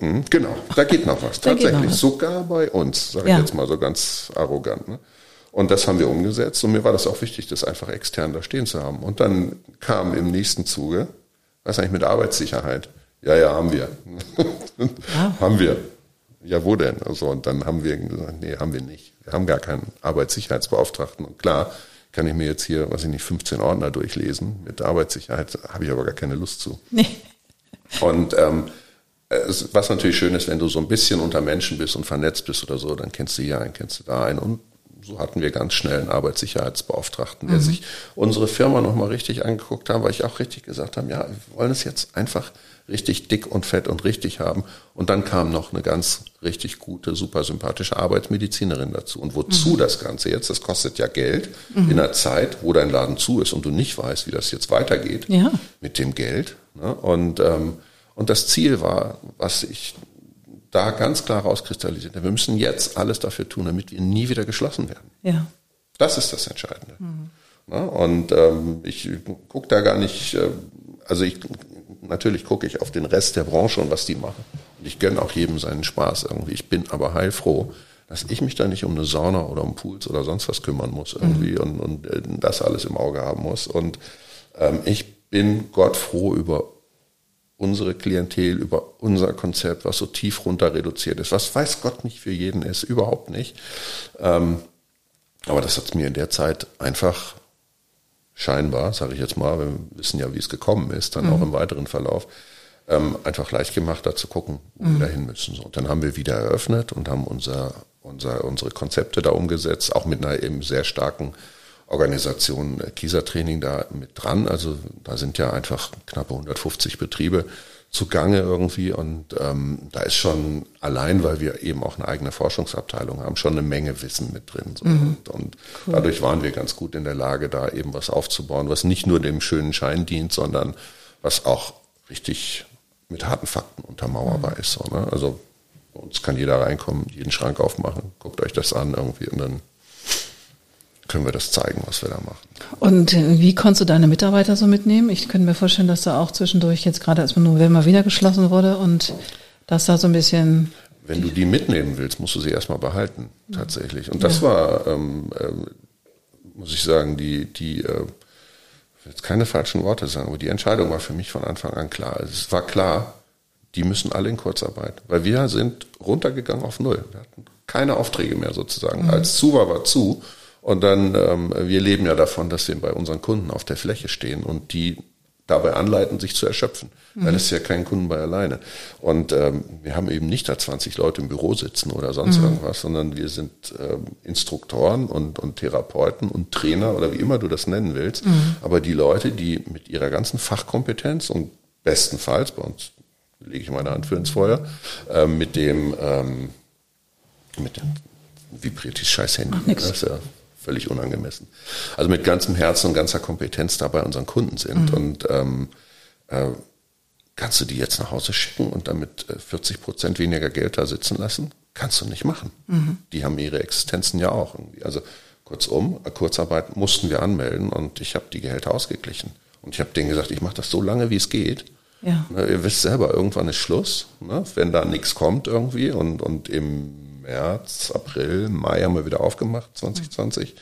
Mhm, genau, da geht noch was. Tatsächlich. Noch was. Sogar bei uns, sage ja. ich jetzt mal so ganz arrogant. Ne? Und das haben wir umgesetzt. Und mir war das auch wichtig, das einfach extern da stehen zu haben. Und dann kam im nächsten Zuge, was eigentlich mit Arbeitssicherheit? Ja, ja, haben wir. Ja. haben wir. Ja, wo denn? Also, und dann haben wir gesagt, nee, haben wir nicht. Wir haben gar keinen Arbeitssicherheitsbeauftragten. Und klar, kann ich mir jetzt hier, weiß ich nicht, 15 Ordner durchlesen. Mit Arbeitssicherheit habe ich aber gar keine Lust zu. Nee. Und ähm, was natürlich schön ist, wenn du so ein bisschen unter Menschen bist und vernetzt bist oder so, dann kennst du hier einen, kennst du da einen. Und so hatten wir ganz schnell einen Arbeitssicherheitsbeauftragten, der mhm. sich unsere Firma nochmal richtig angeguckt hat, weil ich auch richtig gesagt habe, ja, wir wollen es jetzt einfach richtig dick und fett und richtig haben. Und dann kam noch eine ganz richtig gute, super sympathische Arbeitsmedizinerin dazu. Und wozu mhm. das Ganze jetzt? Das kostet ja Geld mhm. in einer Zeit, wo dein Laden zu ist und du nicht weißt, wie das jetzt weitergeht ja. mit dem Geld. Ne? Und, ähm, und das Ziel war, was ich da ganz klar rauskristallisiert. Wir müssen jetzt alles dafür tun, damit wir nie wieder geschlossen werden. Ja. Das ist das Entscheidende. Mhm. Na, und ähm, ich gucke da gar nicht, äh, also ich natürlich gucke ich auf den Rest der Branche und was die machen. Und ich gönne auch jedem seinen Spaß irgendwie. Ich bin aber heilfroh, dass ich mich da nicht um eine Sauna oder um Pools oder sonst was kümmern muss irgendwie mhm. und, und äh, das alles im Auge haben muss. Und ähm, ich bin Gott froh über unsere Klientel, über unser Konzept, was so tief runter reduziert ist. Was weiß Gott nicht für jeden ist, überhaupt nicht. Ähm, aber das hat mir in der Zeit einfach scheinbar, sage ich jetzt mal, wir wissen ja, wie es gekommen ist, dann mhm. auch im weiteren Verlauf, ähm, einfach leicht gemacht, da zu gucken, wo mhm. wir da hin müssen. So, und dann haben wir wieder eröffnet und haben unser, unser, unsere Konzepte da umgesetzt, auch mit einer eben sehr starken Organisation äh, Kiesertraining da mit dran. Also da sind ja einfach knappe 150 Betriebe zugange irgendwie und ähm, da ist schon allein, weil wir eben auch eine eigene Forschungsabteilung haben, schon eine Menge Wissen mit drin. So. Mhm. Und, und cool. dadurch waren wir ganz gut in der Lage, da eben was aufzubauen, was nicht nur dem schönen Schein dient, sondern was auch richtig mit harten Fakten untermauerbar mhm. ist. So, ne? Also bei uns kann jeder reinkommen, jeden Schrank aufmachen, guckt euch das an irgendwie und dann können wir das zeigen, was wir da machen. Und wie konntest du deine Mitarbeiter so mitnehmen? Ich könnte mir vorstellen, dass da auch zwischendurch jetzt gerade als November wieder geschlossen wurde und dass da so ein bisschen. Wenn du die mitnehmen willst, musst du sie erstmal behalten, tatsächlich. Und das ja. war, ähm, äh, muss ich sagen, die, die, äh, jetzt keine falschen Worte sagen, aber die Entscheidung war für mich von Anfang an klar. Es war klar, die müssen alle in Kurzarbeit, weil wir sind runtergegangen auf Null. Wir hatten keine Aufträge mehr sozusagen. Mhm. Als zu war, war zu. Und dann, ähm, wir leben ja davon, dass wir bei unseren Kunden auf der Fläche stehen und die dabei anleiten, sich zu erschöpfen. Mhm. Weil es ist ja kein Kunden bei alleine. Und ähm, wir haben eben nicht da 20 Leute im Büro sitzen oder sonst mhm. irgendwas, sondern wir sind ähm, Instruktoren und, und Therapeuten und Trainer oder wie immer du das nennen willst. Mhm. Aber die Leute, die mit ihrer ganzen Fachkompetenz und bestenfalls, bei uns lege ich meine Hand für ins Feuer, äh, mit dem, ähm, mit dem vibriert die scheiß Handy. Völlig unangemessen. Also mit ganzem Herzen und ganzer Kompetenz da bei unseren Kunden sind. Mhm. Und ähm, äh, kannst du die jetzt nach Hause schicken und damit 40 äh, Prozent weniger Geld da sitzen lassen? Kannst du nicht machen. Mhm. Die haben ihre Existenzen ja auch irgendwie. Also kurzum, Kurzarbeit mussten wir anmelden und ich habe die Gehälter ausgeglichen. Und ich habe denen gesagt, ich mache das so lange, wie es geht. Ja. Ne, ihr wisst selber, irgendwann ist Schluss. Ne? Wenn da nichts kommt irgendwie und, und im März, April, Mai haben wir wieder aufgemacht, 2020.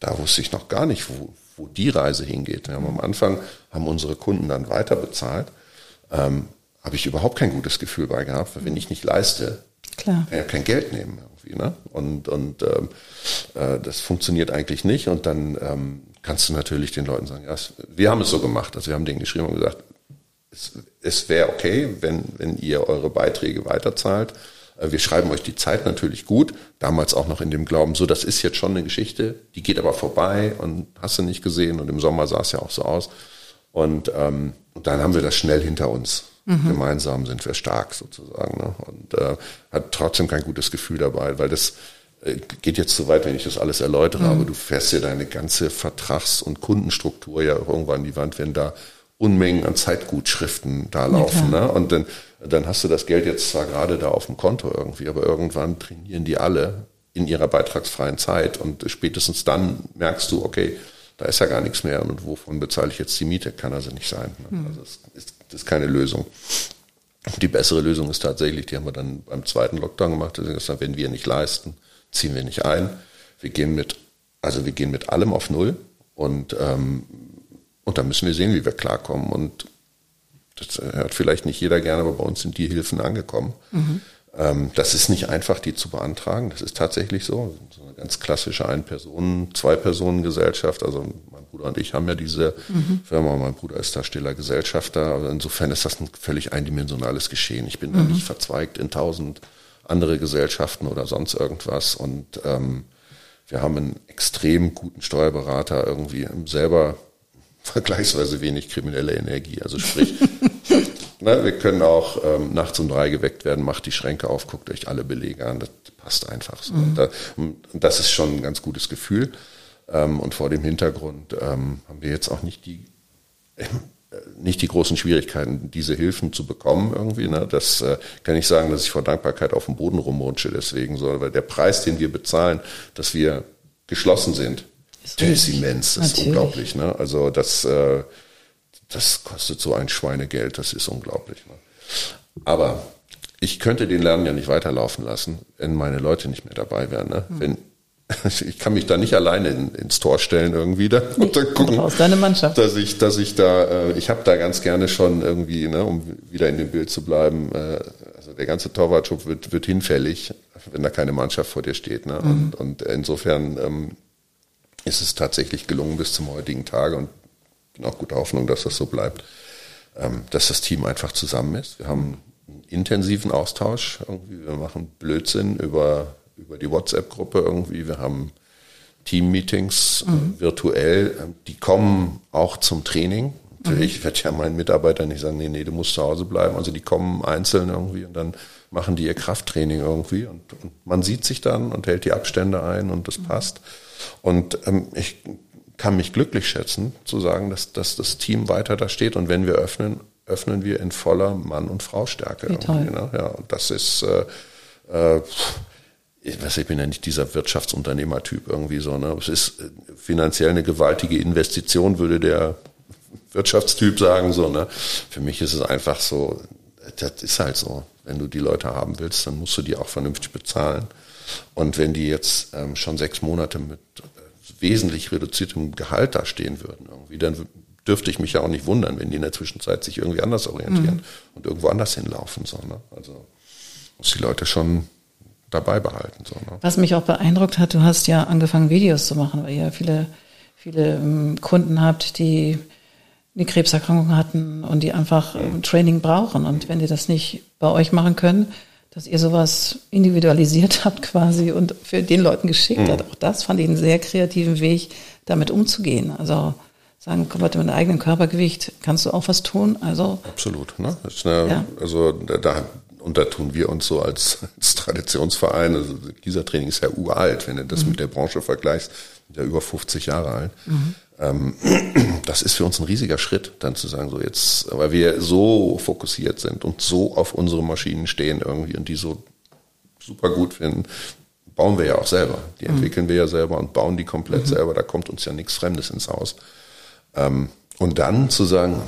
Da wusste ich noch gar nicht, wo, wo die Reise hingeht. Wir haben am Anfang haben unsere Kunden dann weiter bezahlt. Ähm, habe ich überhaupt kein gutes Gefühl bei gehabt, weil wenn ich nicht leiste, Klar. kann ich ja kein Geld nehmen irgendwie. Ne? Und, und ähm, äh, das funktioniert eigentlich nicht. Und dann ähm, kannst du natürlich den Leuten sagen, ja, wir haben es so gemacht. Also wir haben denen geschrieben und gesagt, es, es wäre okay, wenn, wenn ihr eure Beiträge weiterzahlt. Äh, wir schreiben euch die Zeit natürlich gut, damals auch noch in dem Glauben, so das ist jetzt schon eine Geschichte, die geht aber vorbei und hast du nicht gesehen und im Sommer sah es ja auch so aus. Und, ähm, und dann haben wir das schnell hinter uns. Mhm. Gemeinsam sind wir stark sozusagen. Ne? Und äh, hat trotzdem kein gutes Gefühl dabei, weil das äh, geht jetzt zu weit, wenn ich das alles erläutere, mhm. aber du fährst ja deine ganze Vertrags- und Kundenstruktur ja irgendwann an die Wand, wenn da Unmengen an Zeitgutschriften da laufen. Ja, ne? Und dann, dann hast du das Geld jetzt zwar gerade da auf dem Konto irgendwie, aber irgendwann trainieren die alle in ihrer beitragsfreien Zeit und spätestens dann merkst du, okay, da ist ja gar nichts mehr und wovon bezahle ich jetzt die Miete? Kann also nicht sein. Ne? Mhm. Also das ist, das ist keine Lösung. Die bessere Lösung ist tatsächlich, die haben wir dann beim zweiten Lockdown gemacht, gesagt, wenn wir nicht leisten, ziehen wir nicht ein. Wir gehen mit, also wir gehen mit allem auf Null und ähm, und da müssen wir sehen, wie wir klarkommen. Und das hört vielleicht nicht jeder gerne, aber bei uns sind die Hilfen angekommen. Mhm. Ähm, das ist nicht einfach, die zu beantragen. Das ist tatsächlich so. So eine ganz klassische Ein-Personen-, Zwei-Personen-Gesellschaft. Also mein Bruder und ich haben ja diese mhm. Firma. Mein Bruder ist da stiller Gesellschafter. Also insofern ist das ein völlig eindimensionales Geschehen. Ich bin mhm. da nicht verzweigt in tausend andere Gesellschaften oder sonst irgendwas. Und ähm, wir haben einen extrem guten Steuerberater irgendwie selber vergleichsweise wenig kriminelle Energie. Also sprich, ne, wir können auch ähm, nachts um drei geweckt werden, macht die Schränke auf, guckt euch alle Belege an, das passt einfach so. Mhm. Und, da, und, das ist schon ein ganz gutes Gefühl. Ähm, und vor dem Hintergrund ähm, haben wir jetzt auch nicht die äh, nicht die großen Schwierigkeiten, diese Hilfen zu bekommen irgendwie. Ne? Das äh, kann ich sagen, dass ich vor Dankbarkeit auf dem Boden rumrutsche deswegen so, weil der Preis, den wir bezahlen, dass wir geschlossen sind, der ist immens, das ist unglaublich. Ne? Also das, äh, das kostet so ein Schweinegeld, das ist unglaublich. Ne? Aber ich könnte den Lernen ja nicht weiterlaufen lassen, wenn meine Leute nicht mehr dabei wären. Ne? Hm. Wenn, ich kann mich da nicht alleine in, ins Tor stellen irgendwie da und dann gucken, aus deine Mannschaft. dass ich, dass ich da, äh, ich habe da ganz gerne schon irgendwie, ne, um wieder in dem Bild zu bleiben, äh, also der ganze Torwartschub wird, wird hinfällig, wenn da keine Mannschaft vor dir steht. Ne? Mhm. Und, und insofern ähm, ist es tatsächlich gelungen bis zum heutigen Tage und bin auch guter Hoffnung, dass das so bleibt, ähm, dass das Team einfach zusammen ist. Wir haben einen intensiven Austausch irgendwie. Wir machen Blödsinn über, über die WhatsApp-Gruppe irgendwie. Wir haben Team-Meetings äh, mhm. virtuell. Ähm, die kommen auch zum Training. Natürlich mhm. werde ja meinen Mitarbeitern nicht sagen, nee, nee, du musst zu Hause bleiben. Also die kommen einzeln irgendwie und dann machen die ihr Krafttraining irgendwie und, und man sieht sich dann und hält die Abstände ein und das mhm. passt. Und ähm, ich kann mich glücklich schätzen, zu sagen, dass, dass das Team weiter da steht. Und wenn wir öffnen, öffnen wir in voller Mann- und Frau-Stärke. Ne? Ja, und das ist, äh, äh, ich, weiß, ich bin ja nicht dieser Wirtschaftsunternehmertyp irgendwie so. Ne? Es ist äh, finanziell eine gewaltige Investition, würde der Wirtschaftstyp sagen. So, ne? Für mich ist es einfach so, das ist halt so. Wenn du die Leute haben willst, dann musst du die auch vernünftig bezahlen. Und wenn die jetzt ähm, schon sechs Monate mit äh, wesentlich reduziertem Gehalt da stehen würden, irgendwie, dann dürfte ich mich ja auch nicht wundern, wenn die in der Zwischenzeit sich irgendwie anders orientieren mhm. und irgendwo anders hinlaufen. So, ne? Also muss die Leute schon dabei behalten. So, ne? Was mich auch beeindruckt hat, du hast ja angefangen, Videos zu machen, weil ihr ja viele, viele ähm, Kunden habt, die eine Krebserkrankung hatten und die einfach ähm, Training brauchen. Und wenn die das nicht bei euch machen können, dass ihr sowas individualisiert habt quasi und für den Leuten geschickt mhm. habt. Auch das fand ich einen sehr kreativen Weg, damit umzugehen. Also sagen, komm, mit deinem eigenen Körpergewicht kannst du auch was tun. Also absolut. Ne? Eine, ja. Also da und da tun wir uns so als, als Traditionsverein, also dieser Training ist ja uralt, wenn du das mhm. mit der Branche vergleichst. ja über 50 Jahre alt. Mhm. Ähm, das ist für uns ein riesiger Schritt, dann zu sagen, so jetzt, weil wir so fokussiert sind und so auf unsere Maschinen stehen irgendwie und die so super gut finden, bauen wir ja auch selber. Die mhm. entwickeln wir ja selber und bauen die komplett mhm. selber. Da kommt uns ja nichts Fremdes ins Haus. Ähm, und dann zu sagen,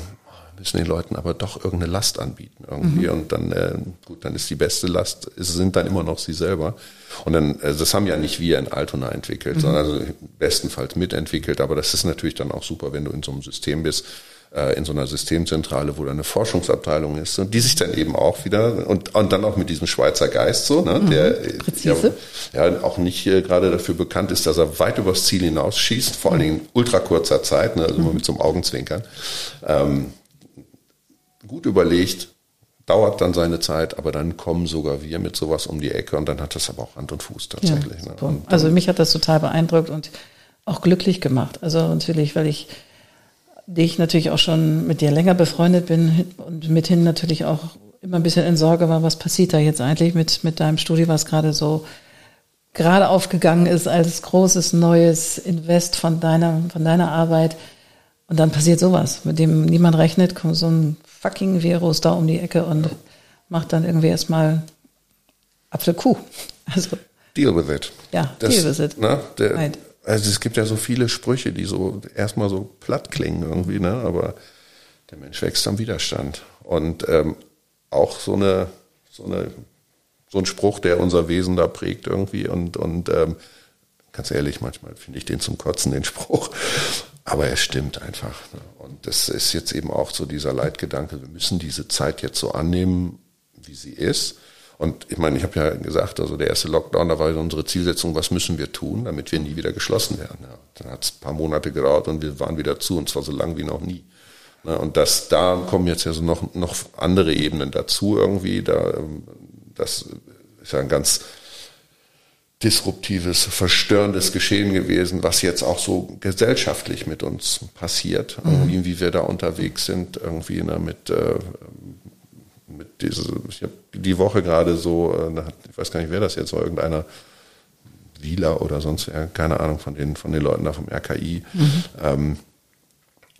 müssen den Leuten aber doch irgendeine Last anbieten irgendwie mhm. und dann äh, gut, dann ist die beste Last, sind dann immer noch sie selber und dann also das haben ja nicht wir in Altona entwickelt, mhm. sondern also bestenfalls mitentwickelt, aber das ist natürlich dann auch super, wenn du in so einem System bist, äh, in so einer Systemzentrale, wo da eine Forschungsabteilung ist und die sich dann eben auch wieder und, und dann auch mit diesem Schweizer Geist so, ne, mhm, der Präzise. Ja, ja auch nicht äh, gerade dafür bekannt ist, dass er weit übers Ziel hinausschießt, vor allen Dingen in ultra kurzer Zeit, ne, also mhm. mit so einem Augenzwinkern. Ähm, gut überlegt, dauert dann seine Zeit, aber dann kommen sogar wir mit sowas um die Ecke und dann hat das aber auch Hand und Fuß tatsächlich. Ja, ne? also mich hat das total beeindruckt und auch glücklich gemacht. Also natürlich, weil ich dich natürlich auch schon mit dir länger befreundet bin und mithin natürlich auch immer ein bisschen in Sorge war, was passiert da jetzt eigentlich mit, mit deinem Studio, was gerade so gerade aufgegangen ist als großes neues Invest von deiner, von deiner Arbeit. Und dann passiert sowas, mit dem niemand rechnet, kommt so ein fucking Virus da um die Ecke und ja. macht dann irgendwie erstmal Apfelkuh. Also. Deal with it. Ja, das, deal with it. Ne, der, right. Also es gibt ja so viele Sprüche, die so erstmal so platt klingen irgendwie, ne? aber der Mensch wächst am Widerstand. Und ähm, auch so eine, so eine, so ein Spruch, der unser Wesen da prägt irgendwie und, und ähm, ganz ehrlich, manchmal finde ich den zum Kotzen, den Spruch. Aber er stimmt einfach. Ne? Und das ist jetzt eben auch so dieser Leitgedanke, wir müssen diese Zeit jetzt so annehmen, wie sie ist. Und ich meine, ich habe ja gesagt, also der erste Lockdown, da war unsere Zielsetzung, was müssen wir tun, damit wir nie wieder geschlossen werden. Ja, dann hat es ein paar Monate gedauert und wir waren wieder zu, und zwar so lang wie noch nie. Ne? Und das, da kommen jetzt ja so noch, noch andere Ebenen dazu irgendwie. Da, ähm, das ist ja ein ganz disruptives, verstörendes Geschehen gewesen, was jetzt auch so gesellschaftlich mit uns passiert, mhm. irgendwie, wie wir da unterwegs sind, irgendwie ne, mit, äh, mit diese, ich habe die Woche gerade so, äh, ich weiß gar nicht, wer das jetzt war, irgendeiner Wieler oder sonst, keine Ahnung von den, von den Leuten da vom RKI, mhm. ähm,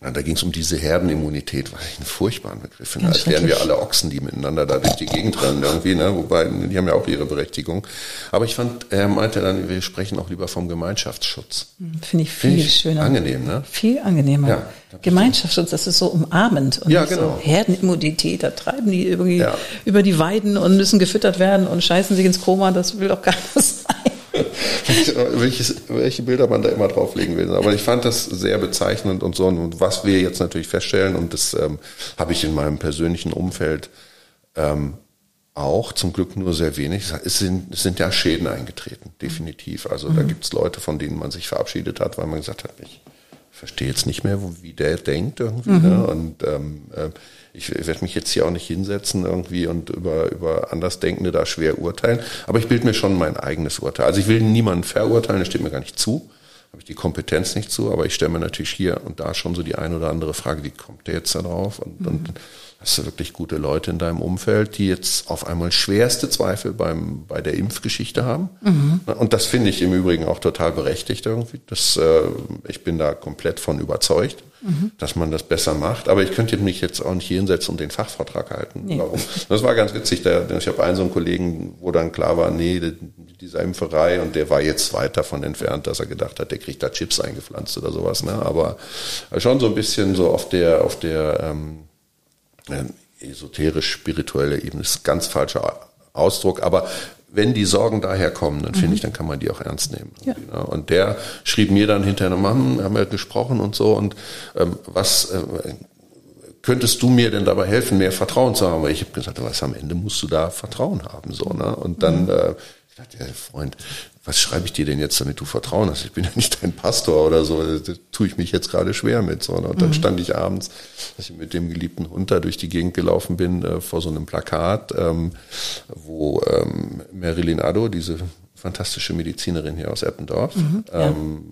ja, da ging es um diese Herdenimmunität, was ich einen furchtbaren Begriff finde. Als wären wir alle Ochsen, die miteinander da durch die Gegend rennen irgendwie, ne? Wobei, die haben ja auch ihre Berechtigung. Aber ich fand, er meinte dann, wir sprechen auch lieber vom Gemeinschaftsschutz. Hm, finde ich viel Find ich schöner. Angenehm, ne? Viel angenehmer. Ja, Gemeinschaftsschutz, das ist so umarmend. Und ja, genau. So Herdenimmunität, da treiben die irgendwie ja. über die Weiden und müssen gefüttert werden und scheißen sich ins Koma, das will doch keiner sein. welches, welche Bilder man da immer drauflegen will. Aber ich fand das sehr bezeichnend und so. Und was wir jetzt natürlich feststellen, und das ähm, habe ich in meinem persönlichen Umfeld ähm, auch, zum Glück nur sehr wenig, es sind, es sind ja Schäden eingetreten, definitiv. Also mhm. da gibt es Leute, von denen man sich verabschiedet hat, weil man gesagt hat, ich verstehe jetzt nicht mehr, wie der denkt irgendwie. Mhm. Ne? Und ähm, äh, ich werde mich jetzt hier auch nicht hinsetzen irgendwie und über, über Andersdenkende da schwer urteilen. Aber ich bilde mir schon mein eigenes Urteil. Also ich will niemanden verurteilen, das steht mir gar nicht zu. Habe ich die Kompetenz nicht zu, aber ich stelle mir natürlich hier und da schon so die ein oder andere Frage, wie kommt der jetzt da drauf? Und, mhm. und hast du wirklich gute Leute in deinem Umfeld, die jetzt auf einmal schwerste Zweifel beim, bei der Impfgeschichte haben. Mhm. Und das finde ich im Übrigen auch total berechtigt irgendwie. Das, äh, ich bin da komplett von überzeugt, mhm. dass man das besser macht. Aber ich könnte mich jetzt auch nicht hinsetzen und den Fachvortrag halten. Nee. Warum? Das war ganz witzig. Der, ich habe einen so einen Kollegen, wo dann klar war, nee, dieser Impferei und der war jetzt weit davon entfernt, dass er gedacht hat, der kriegt da Chips eingepflanzt oder sowas. Ne? Aber schon so ein bisschen so auf der, auf der ähm, esoterisch-spirituelle Ebene ist ein ganz falscher Ausdruck, aber wenn die Sorgen daher kommen, dann finde mhm. ich, dann kann man die auch ernst nehmen. Ja. Ne? Und der schrieb mir dann hinterher, Mann, haben wir gesprochen und so, und ähm, was äh, könntest du mir denn dabei helfen, mehr Vertrauen zu haben? Weil ich habe gesagt, was am Ende musst du da Vertrauen haben, so, ne? Und dann, mhm. äh, dachte, ja, Freund, was schreibe ich dir denn jetzt, damit du Vertrauen hast? Ich bin ja nicht dein Pastor oder so, da tue ich mich jetzt gerade schwer mit. So. Und dann mhm. stand ich abends, als ich mit dem geliebten Hund da durch die Gegend gelaufen bin, äh, vor so einem Plakat, ähm, wo ähm, Marilyn Addo, diese fantastische Medizinerin hier aus Eppendorf, mhm, ja. ähm,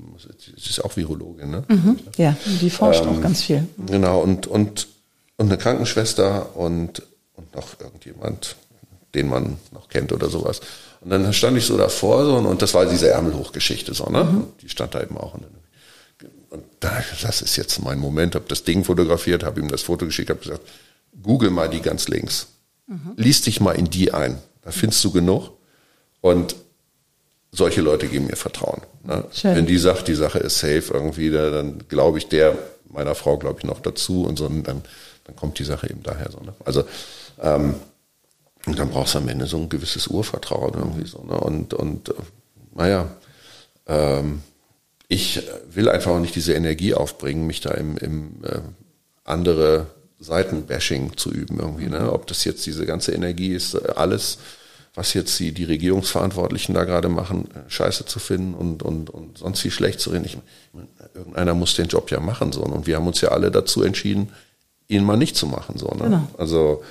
sie ist auch Virologin, ne? Mhm, ja, die forscht auch ähm, ganz viel. Genau, und, und, und eine Krankenschwester und, und noch irgendjemand, den man noch kennt oder sowas. Und dann stand ich so davor so, und das war diese Ärmelhochgeschichte so, ne? Mhm. Die stand da eben auch. Und da, das ist jetzt mein Moment, habe das Ding fotografiert, habe ihm das Foto geschickt, habe gesagt, google mal die ganz links. Mhm. Lies dich mal in die ein. Da findest du genug. Und solche Leute geben mir Vertrauen. Ne? Wenn die sagt, die Sache ist safe irgendwie, dann glaube ich der meiner Frau, glaube ich, noch dazu und so, und dann, dann kommt die Sache eben daher so. Ne? Also ähm, und dann brauchst du am Ende so ein gewisses Urvertrauen irgendwie so. Ne? Und, und äh, naja, ähm, ich will einfach auch nicht diese Energie aufbringen, mich da im, im äh, andere Seitenbashing zu üben irgendwie. Ne? Ob das jetzt diese ganze Energie ist, alles, was jetzt die, die Regierungsverantwortlichen da gerade machen, äh, scheiße zu finden und, und, und sonst wie schlecht zu reden. Ich, irgendeiner muss den Job ja machen. So. Und wir haben uns ja alle dazu entschieden, ihn mal nicht zu machen. So, ne? Genau. Also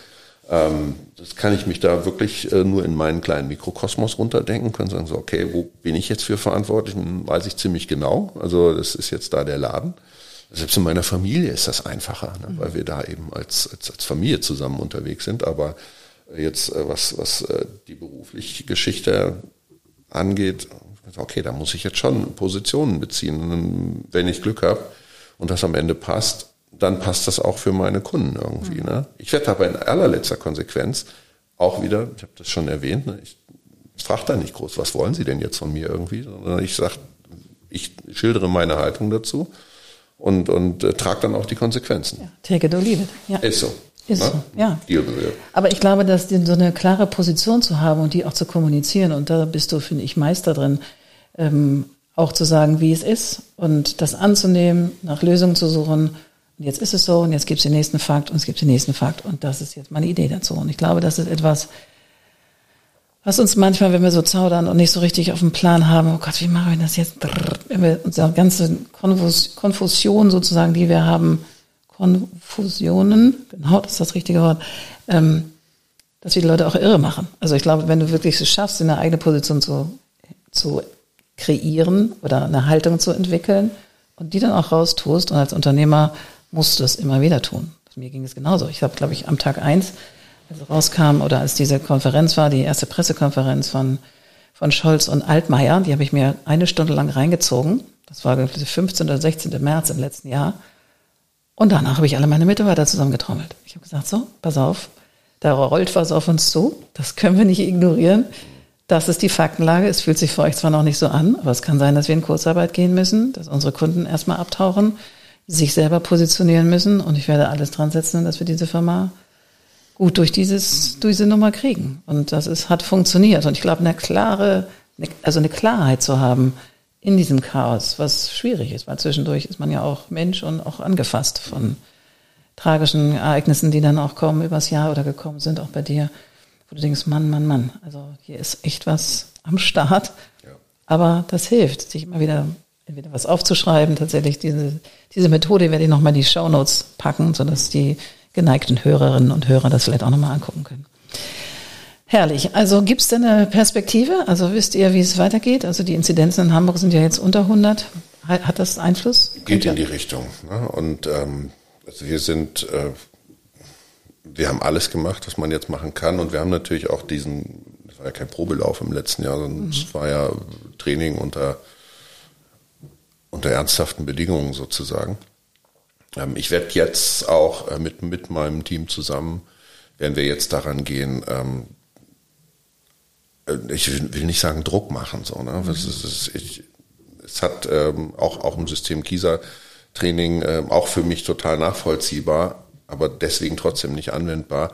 ähm, das kann ich mich da wirklich äh, nur in meinen kleinen Mikrokosmos runterdenken, können sagen so, okay, wo bin ich jetzt für verantwortlich? Weiß ich ziemlich genau. Also das ist jetzt da der Laden. Selbst in meiner Familie ist das einfacher, ne? Weil wir da eben als, als, als Familie zusammen unterwegs sind. Aber jetzt, äh, was, was äh, die berufliche Geschichte angeht, okay, da muss ich jetzt schon Positionen beziehen. wenn ich Glück habe und das am Ende passt, dann passt das auch für meine Kunden irgendwie. Mhm. Ne? Ich werde aber in allerletzter Konsequenz auch wieder, ich habe das schon erwähnt, ne, ich frage da nicht groß, was wollen Sie denn jetzt von mir irgendwie, sondern ich sage, ich schildere meine Haltung dazu und, und äh, trage dann auch die Konsequenzen. Ja, take it or leave it. Ja. Ist so. Ist ne? so, ja. Aber ich glaube, dass so eine klare Position zu haben und die auch zu kommunizieren, und da bist du, finde ich, Meister drin, ähm, auch zu sagen, wie es ist und das anzunehmen, nach Lösungen zu suchen und jetzt ist es so und jetzt gibt es den nächsten Fakt und es gibt den nächsten Fakt und das ist jetzt meine Idee dazu. Und ich glaube, das ist etwas, was uns manchmal, wenn wir so zaudern und nicht so richtig auf dem Plan haben, oh Gott, wie machen wir das jetzt? Wenn wir unsere ganze Konfus Konfusion sozusagen, die wir haben, Konfusionen, genau, das ist das richtige Wort, ähm, dass wir die Leute auch irre machen. Also ich glaube, wenn du wirklich es schaffst, eine eigene Position zu, zu kreieren oder eine Haltung zu entwickeln und die dann auch raustust und als Unternehmer musst du es immer wieder tun. Mir ging es genauso. Ich habe, glaube ich, am Tag eins, als rauskam oder als diese Konferenz war, die erste Pressekonferenz von, von Scholz und Altmaier, die habe ich mir eine Stunde lang reingezogen. Das war der 15. oder 16. März im letzten Jahr. Und danach habe ich alle meine Mitarbeiter zusammengetrommelt. Ich habe gesagt, so, pass auf, da rollt was auf uns zu, das können wir nicht ignorieren. Das ist die Faktenlage. Es fühlt sich für euch zwar noch nicht so an, aber es kann sein, dass wir in Kurzarbeit gehen müssen, dass unsere Kunden erstmal abtauchen, sich selber positionieren müssen und ich werde alles dran setzen, dass wir diese Firma gut durch dieses, durch diese Nummer kriegen. Und das ist, hat funktioniert. Und ich glaube, eine klare, also eine Klarheit zu haben in diesem Chaos, was schwierig ist, weil zwischendurch ist man ja auch Mensch und auch angefasst von tragischen Ereignissen, die dann auch kommen übers Jahr oder gekommen sind, auch bei dir, wo du denkst, Mann, Mann, Mann, also hier ist echt was am Start. Ja. Aber das hilft, sich immer wieder entweder was aufzuschreiben, tatsächlich diese, diese Methode werde ich nochmal in die Show Notes packen, sodass die geneigten Hörerinnen und Hörer das vielleicht auch nochmal angucken können. Herrlich. Also gibt es denn eine Perspektive? Also wisst ihr, wie es weitergeht? Also die Inzidenzen in Hamburg sind ja jetzt unter 100. Hat das Einfluss? Geht in die Richtung. Ne? Und ähm, also wir sind, äh, wir haben alles gemacht, was man jetzt machen kann. Und wir haben natürlich auch diesen, das war ja kein Probelauf im letzten Jahr, sondern es mhm. war ja Training unter unter ernsthaften Bedingungen sozusagen. Ähm, ich werde jetzt auch äh, mit, mit meinem Team zusammen, werden wir jetzt daran gehen, ähm, äh, ich will nicht sagen Druck machen, so, ne? Mhm. Es, ist, ich, es hat ähm, auch, auch im System Kisa-Training äh, auch für mich total nachvollziehbar, aber deswegen trotzdem nicht anwendbar,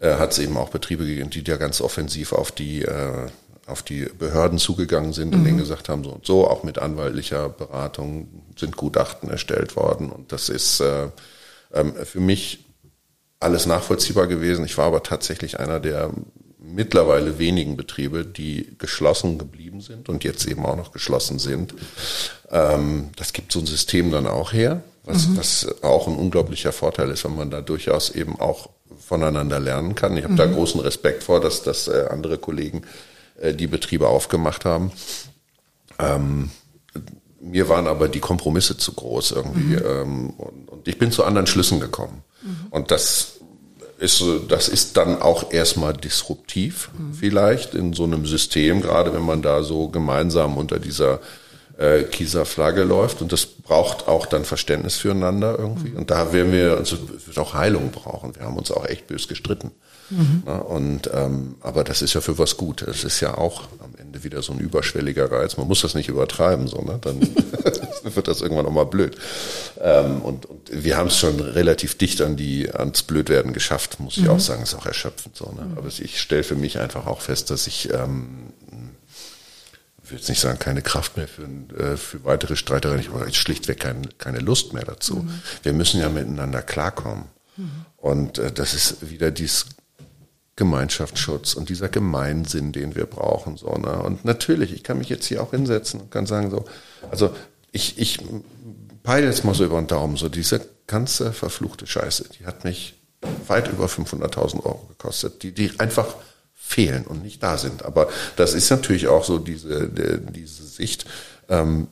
äh, hat es eben auch Betriebe gegeben, die da ganz offensiv auf die äh, auf die Behörden zugegangen sind und mhm. denen gesagt haben, so und so, auch mit anwaltlicher Beratung sind Gutachten erstellt worden. Und das ist äh, ähm, für mich alles nachvollziehbar gewesen. Ich war aber tatsächlich einer der mittlerweile wenigen Betriebe, die geschlossen geblieben sind und jetzt eben auch noch geschlossen sind. Ähm, das gibt so ein System dann auch her, was, mhm. was auch ein unglaublicher Vorteil ist, wenn man da durchaus eben auch voneinander lernen kann. Ich habe mhm. da großen Respekt vor, dass, dass äh, andere Kollegen äh, die Betriebe aufgemacht haben. Ähm, mir waren aber die Kompromisse zu groß irgendwie. Mhm. Ähm, und, und, ich bin zu anderen Schlüssen gekommen. Mhm. Und das ist, das ist dann auch erstmal disruptiv mhm. vielleicht in so einem System, gerade wenn man da so gemeinsam unter dieser äh, Kieser Flagge läuft und das braucht auch dann Verständnis füreinander irgendwie. Und da werden wir, also wird auch Heilung brauchen. Wir haben uns auch echt bös gestritten. Mhm. Na, und ähm, aber das ist ja für was gut. Es ist ja auch am Ende wieder so ein überschwelliger Reiz. Man muss das nicht übertreiben, so, ne? dann wird das irgendwann nochmal blöd. Ähm, und, und wir haben es schon relativ dicht an die ans Blödwerden geschafft, muss ich mhm. auch sagen. Ist auch erschöpfend so. Ne? Aber ich stelle für mich einfach auch fest, dass ich ähm, ich will jetzt nicht sagen, keine Kraft mehr für, äh, für weitere Streitereien, ich habe schlichtweg kein, keine Lust mehr dazu. Mhm. Wir müssen ja miteinander klarkommen. Mhm. Und äh, das ist wieder dieses Gemeinschaftsschutz und dieser Gemeinsinn, den wir brauchen. So, ne? Und natürlich, ich kann mich jetzt hier auch hinsetzen und kann sagen, so, also ich, ich peile jetzt mal so über den Daumen, so diese ganze verfluchte Scheiße, die hat mich weit über 500.000 Euro gekostet, die, die einfach fehlen und nicht da sind. Aber das ist natürlich auch so diese, diese Sicht. Ähm,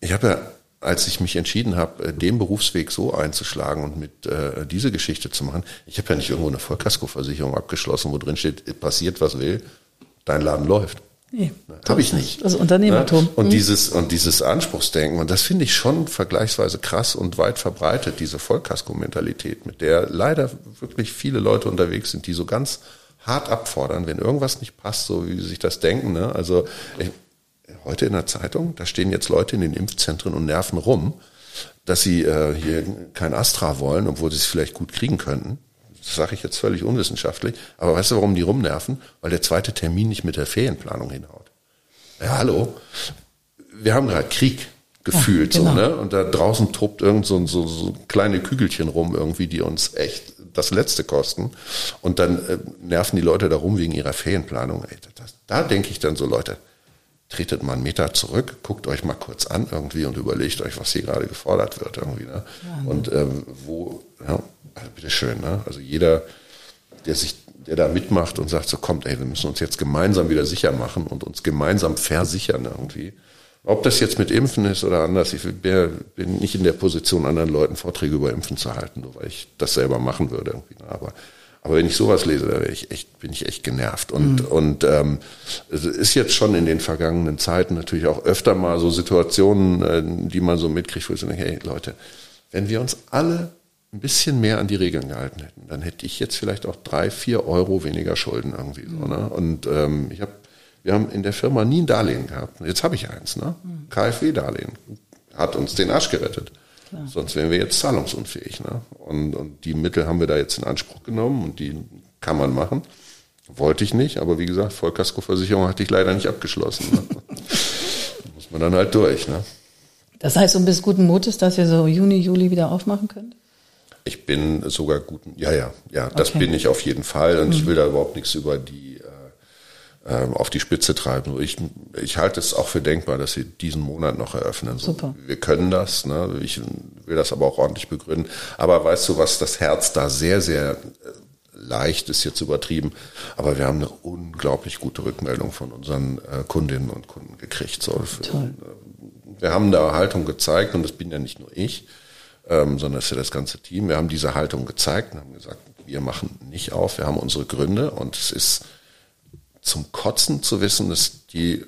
ich habe ja, als ich mich entschieden habe, äh, den Berufsweg so einzuschlagen und mit äh, diese Geschichte zu machen, ich habe ja nicht irgendwo eine Vollkaskoversicherung abgeschlossen, wo drin steht, passiert was will, dein Laden läuft. Nee, habe ich nicht. Also Unternehmertum. Und mhm. dieses und dieses Anspruchsdenken und das finde ich schon vergleichsweise krass und weit verbreitet diese Vollkasko-Mentalität, mit der leider wirklich viele Leute unterwegs sind, die so ganz hart abfordern, wenn irgendwas nicht passt, so wie sie sich das denken. Ne? Also ich, heute in der Zeitung, da stehen jetzt Leute in den Impfzentren und nerven rum, dass sie äh, hier kein Astra wollen, obwohl sie es vielleicht gut kriegen könnten. Das sage ich jetzt völlig unwissenschaftlich. Aber weißt du, warum die rumnerven? Weil der zweite Termin nicht mit der Ferienplanung hinhaut. Ja, hallo. Wir haben gerade Krieg gefühlt ja, genau. so, ne? Und da draußen tobt irgend so, so, so kleine Kügelchen rum irgendwie, die uns echt das Letzte kosten. Und dann äh, nerven die Leute darum wegen ihrer Ferienplanung. Ey, das, da denke ich dann so, Leute, tretet mal einen Meter zurück, guckt euch mal kurz an irgendwie und überlegt euch, was hier gerade gefordert wird irgendwie. Ne? Ja, und ähm, wo, ja, also bitteschön, ne? Also jeder, der sich, der da mitmacht und sagt, so kommt, ey, wir müssen uns jetzt gemeinsam wieder sicher machen und uns gemeinsam versichern irgendwie. Ob das jetzt mit Impfen ist oder anders, ich bin nicht in der Position, anderen Leuten Vorträge über Impfen zu halten, nur weil ich das selber machen würde. Irgendwie. Aber, aber wenn ich sowas lese, da ich echt, bin ich echt genervt. Und, mhm. und ähm, es ist jetzt schon in den vergangenen Zeiten natürlich auch öfter mal so Situationen, äh, die man so mitkriegt, wo ich so denke, hey Leute, wenn wir uns alle ein bisschen mehr an die Regeln gehalten hätten, dann hätte ich jetzt vielleicht auch drei, vier Euro weniger Schulden irgendwie so. Ne? Und ähm, ich habe wir haben in der Firma nie ein Darlehen gehabt. Jetzt habe ich eins, ne? Mhm. KfW-Darlehen. Hat uns den Arsch gerettet. Klar. Sonst wären wir jetzt zahlungsunfähig. Ne? Und, und die Mittel haben wir da jetzt in Anspruch genommen und die kann man machen. Wollte ich nicht, aber wie gesagt, Vollkaskoversicherung hatte ich leider nicht abgeschlossen. Ne? muss man dann halt durch. Ne? Das heißt, du bist guten Mutes, dass ihr so Juni, Juli wieder aufmachen könnt? Ich bin sogar guten, ja, ja, ja, das okay. bin ich auf jeden Fall und mhm. ich will da überhaupt nichts über die ähm, auf die Spitze treiben. Ich, ich halte es auch für denkbar, dass sie diesen Monat noch eröffnen. Super. Wir können das. Ne? Ich will das aber auch ordentlich begründen. Aber weißt du, was das Herz da sehr, sehr äh, leicht ist jetzt übertrieben, aber wir haben eine unglaublich gute Rückmeldung von unseren äh, Kundinnen und Kunden gekriegt. So, Toll. Äh, wir haben da Haltung gezeigt und das bin ja nicht nur ich, ähm, sondern das ist ja das ganze Team. Wir haben diese Haltung gezeigt und haben gesagt, wir machen nicht auf, wir haben unsere Gründe und es ist zum Kotzen zu wissen, dass die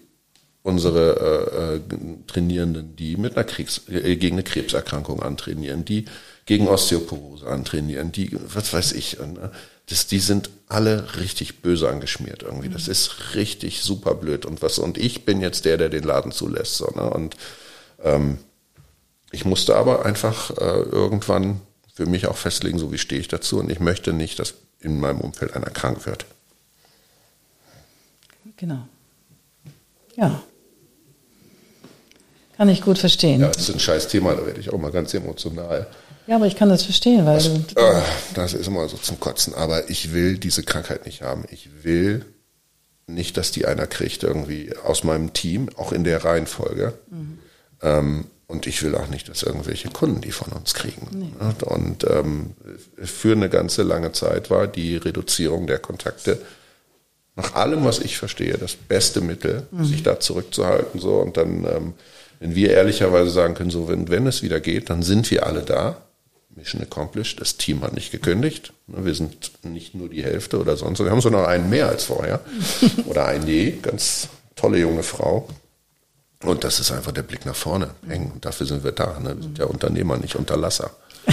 unsere äh, äh, Trainierenden, die mit einer Kriegs, äh, gegen eine Krebserkrankung antrainieren, die gegen Osteoporose antrainieren, die, was weiß ich, äh, ne? das, die sind alle richtig böse angeschmiert irgendwie. Das ist richtig super blöd. Und was, und ich bin jetzt der, der den Laden zulässt. So, ne? Und ähm, ich musste aber einfach äh, irgendwann für mich auch festlegen, so wie stehe ich dazu. Und ich möchte nicht, dass in meinem Umfeld einer krank wird. Genau. Ja. Kann ich gut verstehen. Ja, das ist ein scheiß Thema, da werde ich auch mal ganz emotional. Ja, aber ich kann das verstehen, weil das, äh, das ist immer so zum Kotzen. Aber ich will diese Krankheit nicht haben. Ich will nicht, dass die einer kriegt, irgendwie aus meinem Team, auch in der Reihenfolge. Mhm. Ähm, und ich will auch nicht, dass irgendwelche Kunden die von uns kriegen. Nee. Und ähm, für eine ganze lange Zeit war die Reduzierung der Kontakte nach allem, was ich verstehe, das beste Mittel, mhm. sich da zurückzuhalten. So und dann, ähm, wenn wir ehrlicherweise sagen können, so wenn, wenn es wieder geht, dann sind wir alle da Mission accomplished. Das Team hat nicht gekündigt. Ne, wir sind nicht nur die Hälfte oder sonst. Wir haben sogar noch einen mehr als vorher. Oder eine ganz tolle junge Frau. Und das ist einfach der Blick nach vorne. Hängen. Und dafür sind wir da. Ne? Wir sind ja Unternehmer, nicht Unterlasser.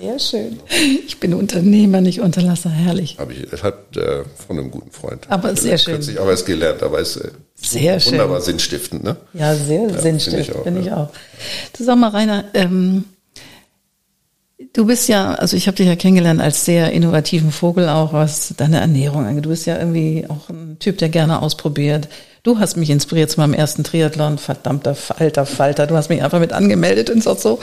Sehr schön. Ich bin Unternehmer, nicht Unterlasser. Herrlich. Habe ich deshalb äh, von einem guten Freund. Aber sehr schön. Kürzlich aber es gelernt, aber es äh, sehr schön. wunderbar sinnstiftend, ne? Ja, sehr ja, sinnstiftend, finde ich auch. Find ich auch. Du sag mal, Rainer, ähm, Du bist ja, also ich habe dich ja kennengelernt als sehr innovativen Vogel auch, was deine Ernährung angeht. Du bist ja irgendwie auch ein Typ, der gerne ausprobiert. Du hast mich inspiriert zu meinem ersten Triathlon, verdammter alter Falter. Du hast mich einfach mit angemeldet und so.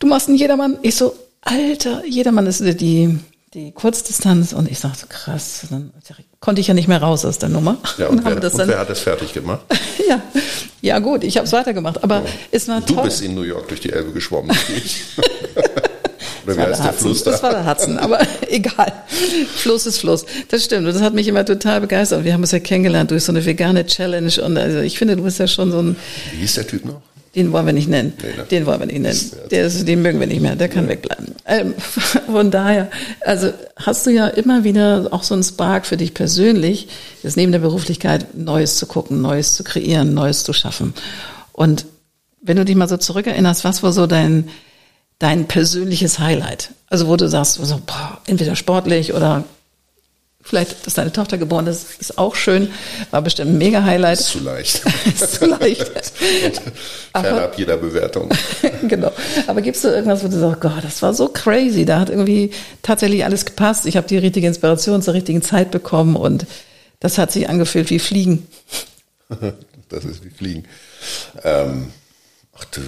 Du machst einen Jedermann. Ich so, Alter, Jedermann ist die, die Kurzdistanz. Und ich sag so, krass. Dann konnte ich ja nicht mehr raus aus der Nummer. Ja, und, und, wer, und wer, hat das fertig gemacht? ja, ja gut, ich habe es weitergemacht. Aber ja. es war du toll. Du bist in New York durch die Elbe geschwommen. Oder wie heißt der, der Fluss da? Das war der Hudson, aber egal. Fluss ist Fluss. Das stimmt. Und das hat mich immer total begeistert. Wir haben uns ja kennengelernt durch so eine vegane Challenge. Und also ich finde, du bist ja schon so ein. Wie hieß der Typ noch? Den wollen wir nicht nennen. Nee, ne? Den wollen wir nicht nennen. Der ist, den mögen wir nicht mehr. Der kann ja. wegbleiben. Ähm, von daher, also hast du ja immer wieder auch so einen Spark für dich persönlich, das neben der Beruflichkeit Neues zu gucken, Neues zu kreieren, Neues zu schaffen. Und wenn du dich mal so zurückerinnerst, was war so dein dein persönliches Highlight? Also wo du sagst, so, boah, entweder sportlich oder vielleicht, dass deine Tochter geboren ist, ist auch schön, war bestimmt ein mega Highlight. Ist zu leicht. ist zu leicht. Fernab jeder Bewertung. genau. Aber gibst du irgendwas, wo du sagst, Gott, das war so crazy, da hat irgendwie tatsächlich alles gepasst, ich habe die richtige Inspiration zur richtigen Zeit bekommen und das hat sich angefühlt wie Fliegen. das ist wie Fliegen. Ähm, ach du,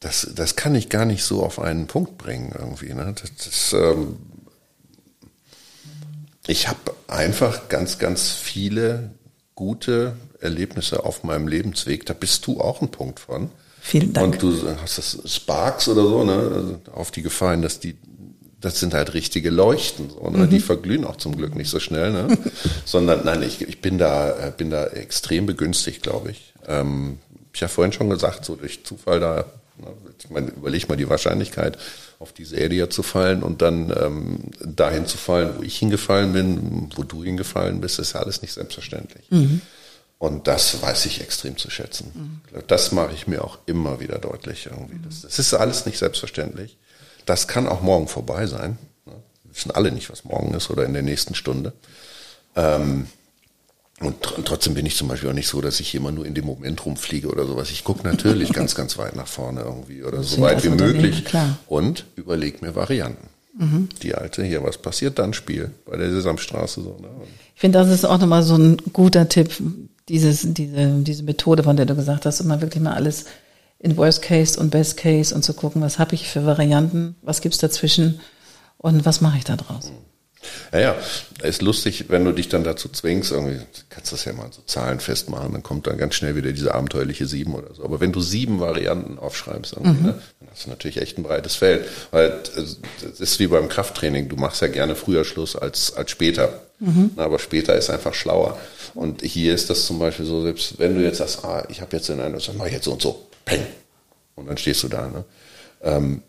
das, das kann ich gar nicht so auf einen Punkt bringen irgendwie. Ne? Das, das, ähm, ich habe einfach ganz, ganz viele gute Erlebnisse auf meinem Lebensweg. Da bist du auch ein Punkt von. Vielen Dank. Und du hast das Sparks oder so, ne, also auf die gefallen, dass die, das sind halt richtige Leuchten, so, ne? Mhm. die verglühen auch zum Glück nicht so schnell, ne? sondern nein, ich, ich bin da, bin da extrem begünstigt, glaube ich. Ähm, ich habe vorhin schon gesagt, so durch Zufall da ich meine, überleg mal die Wahrscheinlichkeit, auf diese Area zu fallen und dann ähm, dahin zu fallen, wo ich hingefallen bin, wo du hingefallen bist, ist ja alles nicht selbstverständlich. Mhm. Und das weiß ich extrem zu schätzen. Mhm. Das mache ich mir auch immer wieder deutlich irgendwie. Das, das, ist alles nicht selbstverständlich. Das kann auch morgen vorbei sein. Wir wissen alle nicht, was morgen ist oder in der nächsten Stunde. Ähm, und tr trotzdem bin ich zum Beispiel auch nicht so, dass ich immer nur in dem Moment rumfliege oder sowas. Ich gucke natürlich ganz, ganz weit nach vorne irgendwie oder so weit wie möglich und überlege mir Varianten. Mhm. Die alte hier, was passiert dann Spiel bei der Sesamstraße so. Ne? Ich finde, das ist auch nochmal so ein guter Tipp, dieses, diese, diese Methode, von der du gesagt hast, immer wirklich mal alles in Worst Case und Best Case und zu gucken, was habe ich für Varianten, was gibt's dazwischen und was mache ich da draus. Mhm. Ja, ja, ist lustig, wenn du dich dann dazu zwingst, irgendwie kannst du das ja mal so Zahlen festmachen, dann kommt dann ganz schnell wieder diese abenteuerliche sieben oder so. Aber wenn du sieben Varianten aufschreibst, mhm. ne, dann hast du natürlich echt ein breites Feld. Weil das ist wie beim Krafttraining, du machst ja gerne früher Schluss als, als später. Mhm. Aber später ist einfach schlauer. Und hier ist das zum Beispiel so, selbst wenn du jetzt sagst, ah, ich habe jetzt in einer, sag mal jetzt so und so, peng. Und dann stehst du da. Ne? Ähm,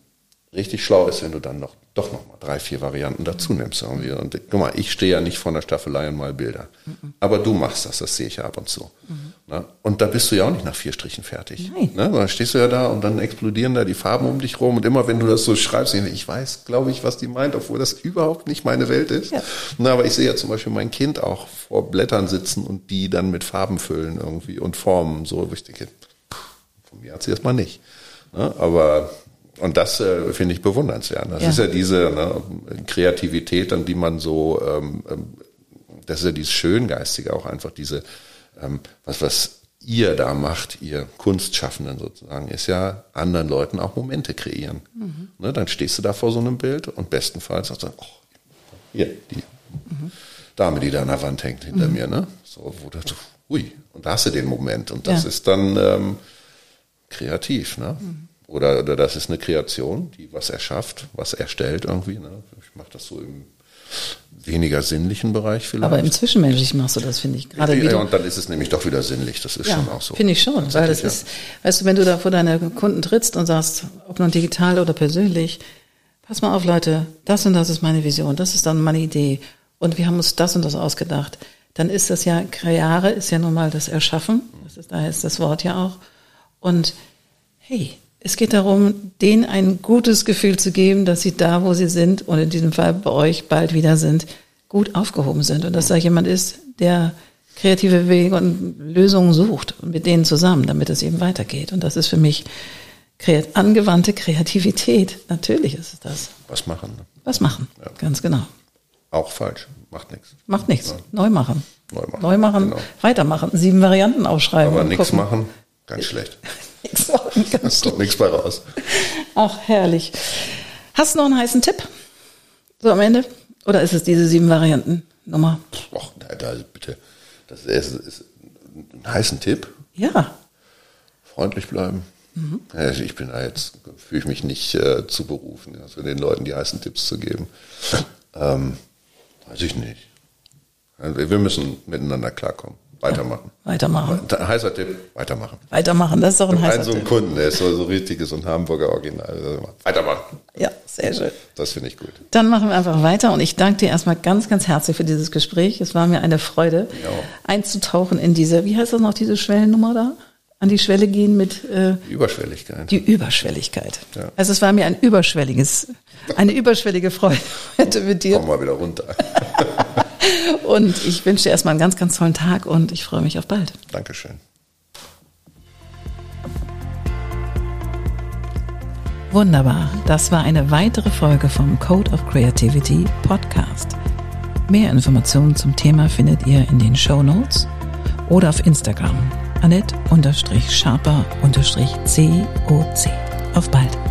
richtig schlau ist, wenn du dann noch doch noch mal drei, vier Varianten dazu nimmst irgendwie. Und guck mal, ich stehe ja nicht vor der Staffelei und mal Bilder. Mhm. Aber du machst das, das sehe ich ja ab und zu. Mhm. Ne? Und da bist du ja auch nicht nach vier Strichen fertig. Nein. Ne? Dann stehst du ja da und dann explodieren da die Farben um dich rum. Und immer wenn du das so schreibst, ich weiß, glaube ich, was die meint, obwohl das überhaupt nicht meine Welt ist. Ja. Na, aber ich sehe ja zum Beispiel mein Kind auch vor Blättern sitzen und die dann mit Farben füllen irgendwie und formen. So, wo ich denke, von mir hat sie erstmal nicht. Ne? Aber und das äh, finde ich bewundernswert. Das ja. ist ja diese ne, Kreativität, an die man so, ähm, ähm, das ist ja dieses Schöngeistige auch einfach, diese, ähm, was, was ihr da macht, ihr Kunstschaffenden sozusagen, ist ja anderen Leuten auch Momente kreieren. Mhm. Ne, dann stehst du da vor so einem Bild und bestenfalls sagst du, oh, hier, die mhm. Dame, die da an der Wand hängt hinter mhm. mir, ne? So, wo du so, hui, und da hast du den Moment. Und das ja. ist dann ähm, kreativ, ne? Oder, oder das ist eine Kreation, die was erschafft, was erstellt irgendwie. Ne? Ich mache das so im weniger sinnlichen Bereich vielleicht. Aber im Zwischenmenschlichen machst du das, finde ich. Gerade ja, und dann ist es nämlich doch wieder sinnlich. Das ist ja, schon auch so. Finde ich schon, weil das ist, weißt du, wenn du da vor deine Kunden trittst und sagst, ob nun digital oder persönlich, pass mal auf, Leute, das und das ist meine Vision, das ist dann meine Idee und wir haben uns das und das ausgedacht, dann ist das ja, Kreare ist ja nun mal das Erschaffen, das ist, daher ist das Wort ja auch. Und hey, es geht darum, denen ein gutes Gefühl zu geben, dass sie da, wo sie sind und in diesem Fall bei euch bald wieder sind, gut aufgehoben sind und dass da jemand ist, der kreative Wege und Lösungen sucht und mit denen zusammen, damit es eben weitergeht. Und das ist für mich kreat angewandte Kreativität. Natürlich ist es das. Was machen? Ne? Was machen, ja. ganz genau. Auch falsch, macht nichts. Macht nichts, ja. neu machen. Neu machen, neu machen genau. weitermachen, sieben Varianten aufschreiben. Aber nichts machen, ganz schlecht. nichts machen, ganz kommt nichts bei raus. Ach, herrlich. Hast du noch einen heißen Tipp? So am Ende? Oder ist es diese sieben Varianten Nummer? Ach, da, bitte. Das ist, ist ein heißen Tipp. Ja. Freundlich bleiben. Mhm. Ich bin da jetzt, fühle ich mich nicht äh, zu berufen, also den Leuten die heißen Tipps zu geben. Ähm, weiß ich nicht. Wir müssen miteinander klarkommen. Weitermachen. Ja, weitermachen. Heißer Tipp, weitermachen. Weitermachen, das ist doch ein heißer Tipp. so einen Kunden, der ist so, so richtig, so ein Hamburger Original. Weitermachen. Ja, sehr schön. Das finde ich gut. Dann machen wir einfach weiter und ich danke dir erstmal ganz, ganz herzlich für dieses Gespräch. Es war mir eine Freude, ja. einzutauchen in diese, wie heißt das noch, diese Schwellennummer da? An die Schwelle gehen mit äh, die Überschwelligkeit. Die Überschwelligkeit. Ja. Also es war mir ein überschwelliges, eine überschwellige Freude heute mit dir. Komm mal wieder runter. und ich wünsche dir erstmal einen ganz, ganz tollen Tag und ich freue mich auf bald. Dankeschön. Wunderbar. Das war eine weitere Folge vom Code of Creativity Podcast. Mehr Informationen zum Thema findet ihr in den Show Notes oder auf Instagram. Annette-Sharper-COC. Auf bald.